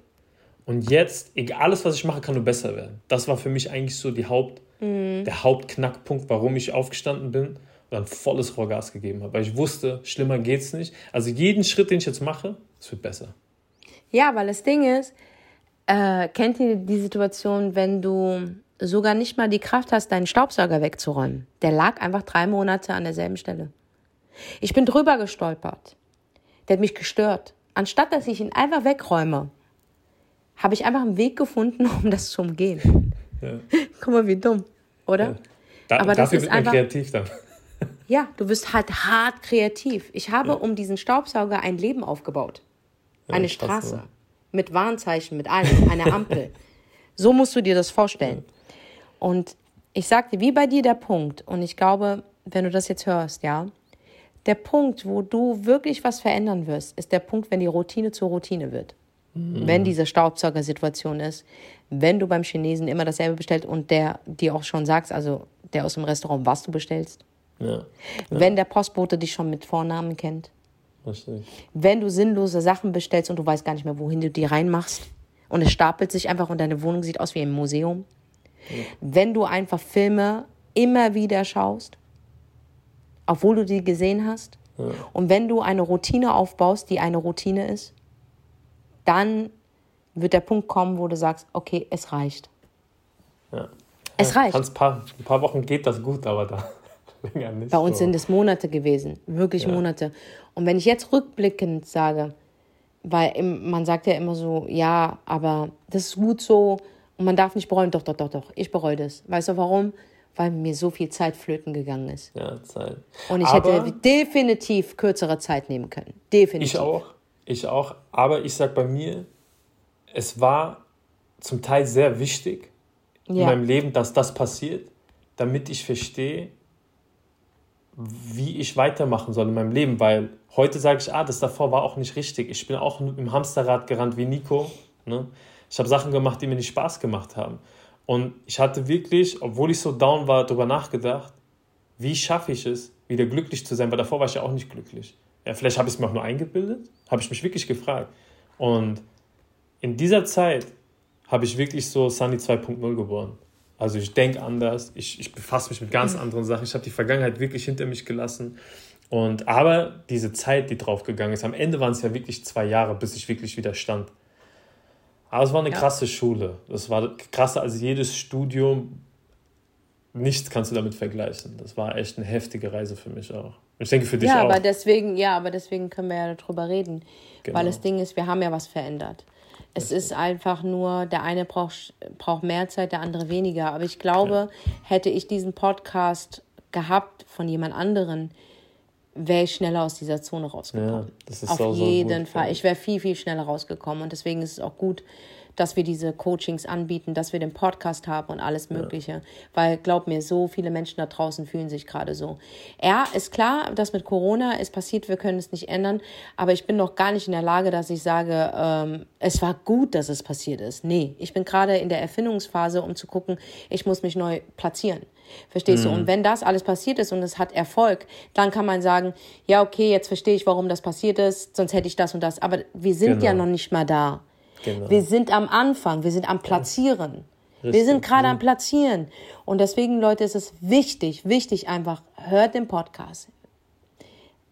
Speaker 2: Und jetzt, egal alles, was ich mache, kann nur besser werden. Das war für mich eigentlich so die Haupt, mhm. der Hauptknackpunkt, warum ich aufgestanden bin und dann volles Rohrgas gegeben habe. Weil ich wusste, schlimmer geht's nicht. Also jeden Schritt, den ich jetzt mache, es wird besser.
Speaker 1: Ja, weil das Ding ist, äh, kennt ihr die Situation, wenn du sogar nicht mal die Kraft hast, deinen Staubsauger wegzuräumen? Der lag einfach drei Monate an derselben Stelle. Ich bin drüber gestolpert. Der hat mich gestört. Anstatt dass ich ihn einfach wegräume, habe ich einfach einen Weg gefunden, (laughs) um das zu umgehen. Ja. (laughs) Guck mal, wie dumm, oder? Ja.
Speaker 2: Da, Aber dafür wird man einfach, kreativ dann. (laughs)
Speaker 1: Ja, du wirst halt hart kreativ. Ich habe ja. um diesen Staubsauger ein Leben aufgebaut. Eine Straße. Krass, mit Warnzeichen, mit allem, eine Ampel. so musst du dir das vorstellen. Und ich sagte, wie bei dir der Punkt, und ich glaube, wenn du das jetzt hörst, ja, der Punkt, wo du wirklich was verändern wirst, ist der Punkt, wenn die Routine zur Routine wird. Mhm. Wenn diese Staubsaugersituation ist, wenn du beim Chinesen immer dasselbe bestellst und der dir auch schon sagst, also der aus dem Restaurant, was du bestellst. Ja. Ja. Wenn der Postbote dich schon mit Vornamen kennt. Richtig. Wenn du sinnlose Sachen bestellst und du weißt gar nicht mehr, wohin du die reinmachst und es stapelt sich einfach und deine Wohnung sieht aus wie ein Museum. Ja. Wenn du einfach Filme immer wieder schaust, obwohl du die gesehen hast. Und wenn du eine Routine aufbaust, die eine Routine ist, dann wird der Punkt kommen, wo du sagst, okay, es reicht.
Speaker 2: Ja. Es reicht. Ein paar, ein paar Wochen geht das gut, aber da (laughs) länger nicht.
Speaker 1: Bei uns so. sind es Monate gewesen, wirklich ja. Monate. Und wenn ich jetzt rückblickend sage, weil man sagt ja immer so, ja, aber das ist gut so und man darf nicht bereuen. Doch, doch, doch, doch, ich bereue das. Weißt du warum? Weil mir so viel Zeit flöten gegangen ist.
Speaker 2: Ja, Zeit.
Speaker 1: Und ich aber hätte definitiv kürzere Zeit nehmen können. Definitiv.
Speaker 2: Ich auch. Ich auch. Aber ich sag bei mir, es war zum Teil sehr wichtig ja. in meinem Leben, dass das passiert, damit ich verstehe, wie ich weitermachen soll in meinem Leben. Weil heute sage ich, ah, das davor war auch nicht richtig. Ich bin auch im Hamsterrad gerannt wie Nico. Ne? Ich habe Sachen gemacht, die mir nicht Spaß gemacht haben. Und ich hatte wirklich, obwohl ich so down war, darüber nachgedacht, wie schaffe ich es, wieder glücklich zu sein, weil davor war ich ja auch nicht glücklich. Ja, vielleicht habe ich es mir auch nur eingebildet, habe ich mich wirklich gefragt. Und in dieser Zeit habe ich wirklich so Sunny 2.0 geboren. Also ich denke anders, ich, ich befasse mich mit ganz mhm. anderen Sachen. Ich habe die Vergangenheit wirklich hinter mich gelassen. Und aber diese Zeit, die draufgegangen ist, am Ende waren es ja wirklich zwei Jahre, bis ich wirklich wieder stand. Aber es war eine ja. krasse Schule. Das war krasser als jedes Studium. Nichts kannst du damit vergleichen. Das war echt eine heftige Reise für mich auch. Ich denke für dich
Speaker 1: ja,
Speaker 2: auch.
Speaker 1: Aber deswegen, ja, aber deswegen können wir ja darüber reden. Genau. Weil das Ding ist, wir haben ja was verändert. Es ist einfach nur, der eine braucht, braucht mehr Zeit, der andere weniger. Aber ich glaube, ja. hätte ich diesen Podcast gehabt von jemand anderen, wäre ich schneller aus dieser Zone rausgekommen. Ja, das ist Auf jeden so Fall. Ich wäre viel, viel schneller rausgekommen. Und deswegen ist es auch gut, dass wir diese Coachings anbieten, dass wir den Podcast haben und alles Mögliche. Ja. Weil, glaub mir, so viele Menschen da draußen fühlen sich gerade so. Ja, ist klar, dass mit Corona ist passiert, wir können es nicht ändern, aber ich bin noch gar nicht in der Lage, dass ich sage, ähm, es war gut, dass es passiert ist. Nee, ich bin gerade in der Erfindungsphase, um zu gucken, ich muss mich neu platzieren. Verstehst mhm. du? Und wenn das alles passiert ist und es hat Erfolg, dann kann man sagen, ja, okay, jetzt verstehe ich, warum das passiert ist, sonst hätte ich das und das. Aber wir sind genau. ja noch nicht mal da. Genau. Wir sind am Anfang, wir sind am Platzieren. Ja. Wir sind gerade am Platzieren. Und deswegen, Leute, ist es wichtig, wichtig einfach, hört den Podcast.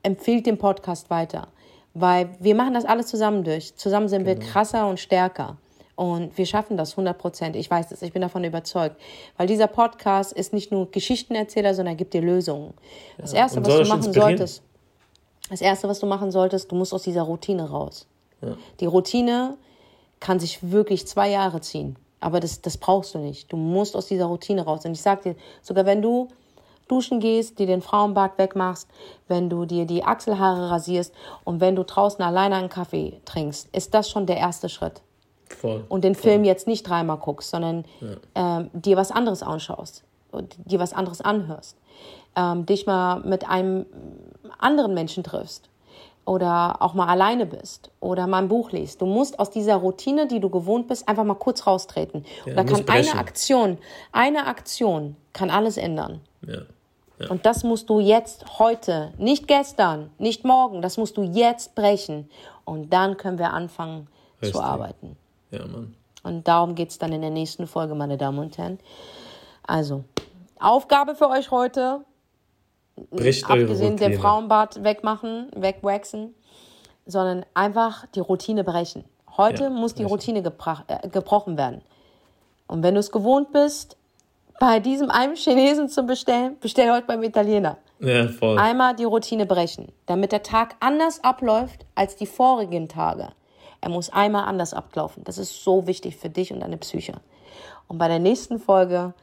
Speaker 1: Empfiehlt den Podcast weiter. Weil wir machen das alles zusammen durch. Zusammen sind genau. wir krasser und stärker. Und wir schaffen das 100 Prozent. Ich weiß es, ich bin davon überzeugt. Weil dieser Podcast ist nicht nur Geschichtenerzähler, sondern er gibt dir Lösungen. Das
Speaker 2: Ja,
Speaker 1: Erste,
Speaker 2: und
Speaker 1: was du machen solltest, das Erste, was du machen solltest, du musst aus dieser Routine raus.
Speaker 2: Ja.
Speaker 1: Die Routine kann sich wirklich zwei Jahre ziehen. Aber das, das brauchst du nicht. Du musst aus dieser Routine raus. Und ich sag dir, sogar wenn du duschen gehst, dir den Frauenbart wegmachst, wenn du dir die Achselhaare rasierst und wenn du draußen alleine einen Kaffee trinkst, ist das schon der erste Schritt.
Speaker 2: Voll.
Speaker 1: Und den Film jetzt nicht dreimal guckst, sondern ähm, dir was anderes anschaust und dir was anderes anhörst. Ähm, dich mal mit einem anderen Menschen triffst oder auch mal alleine bist oder mal ein Buch liest. Du musst aus dieser Routine, die du gewohnt bist, einfach mal kurz raustreten. und da kann eine
Speaker 2: brechen.
Speaker 1: Aktion, eine Aktion kann alles ändern.
Speaker 2: Ja.
Speaker 1: Und das musst du jetzt, heute, nicht gestern, nicht morgen, das musst du jetzt brechen. Und dann können wir anfangen
Speaker 2: Richtig.
Speaker 1: zu arbeiten.
Speaker 2: Ja, Mann.
Speaker 1: Und darum geht es dann in der nächsten Folge, meine Damen und Herren. Also, Aufgabe für euch heute,
Speaker 2: Bricht
Speaker 1: abgesehen den. Frauenbart wegmachen, wegwaxen, sondern einfach die Routine brechen. Heute
Speaker 2: Ja,
Speaker 1: muss die
Speaker 2: richtig.
Speaker 1: Routine äh, gebrochen werden. Und wenn du es gewohnt bist, bei diesem einen Chinesen zu bestellen, bestell heute beim Italiener.
Speaker 2: Ja, voll.
Speaker 1: Einmal die Routine brechen, damit der Tag anders abläuft als die vorigen Tage. Er muss einmal anders ablaufen. Das ist so wichtig für dich und deine Psyche. Und bei der nächsten Folge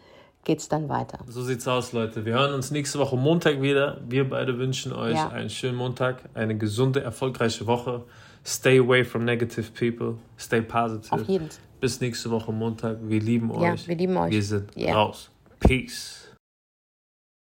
Speaker 1: geht's dann weiter.
Speaker 2: So sieht's aus, Leute. Wir hören uns nächste Woche Montag wieder. Wir beide wünschen euch
Speaker 1: Ja.
Speaker 2: einen schönen Montag, eine gesunde, erfolgreiche Woche. Stay away from negative people. Stay positive.
Speaker 1: Auf jeden.
Speaker 2: Bis nächste Woche Montag. Wir lieben
Speaker 1: Ja,
Speaker 2: euch.
Speaker 1: wir lieben euch.
Speaker 2: Wir sind
Speaker 1: Ja.
Speaker 2: raus. Peace.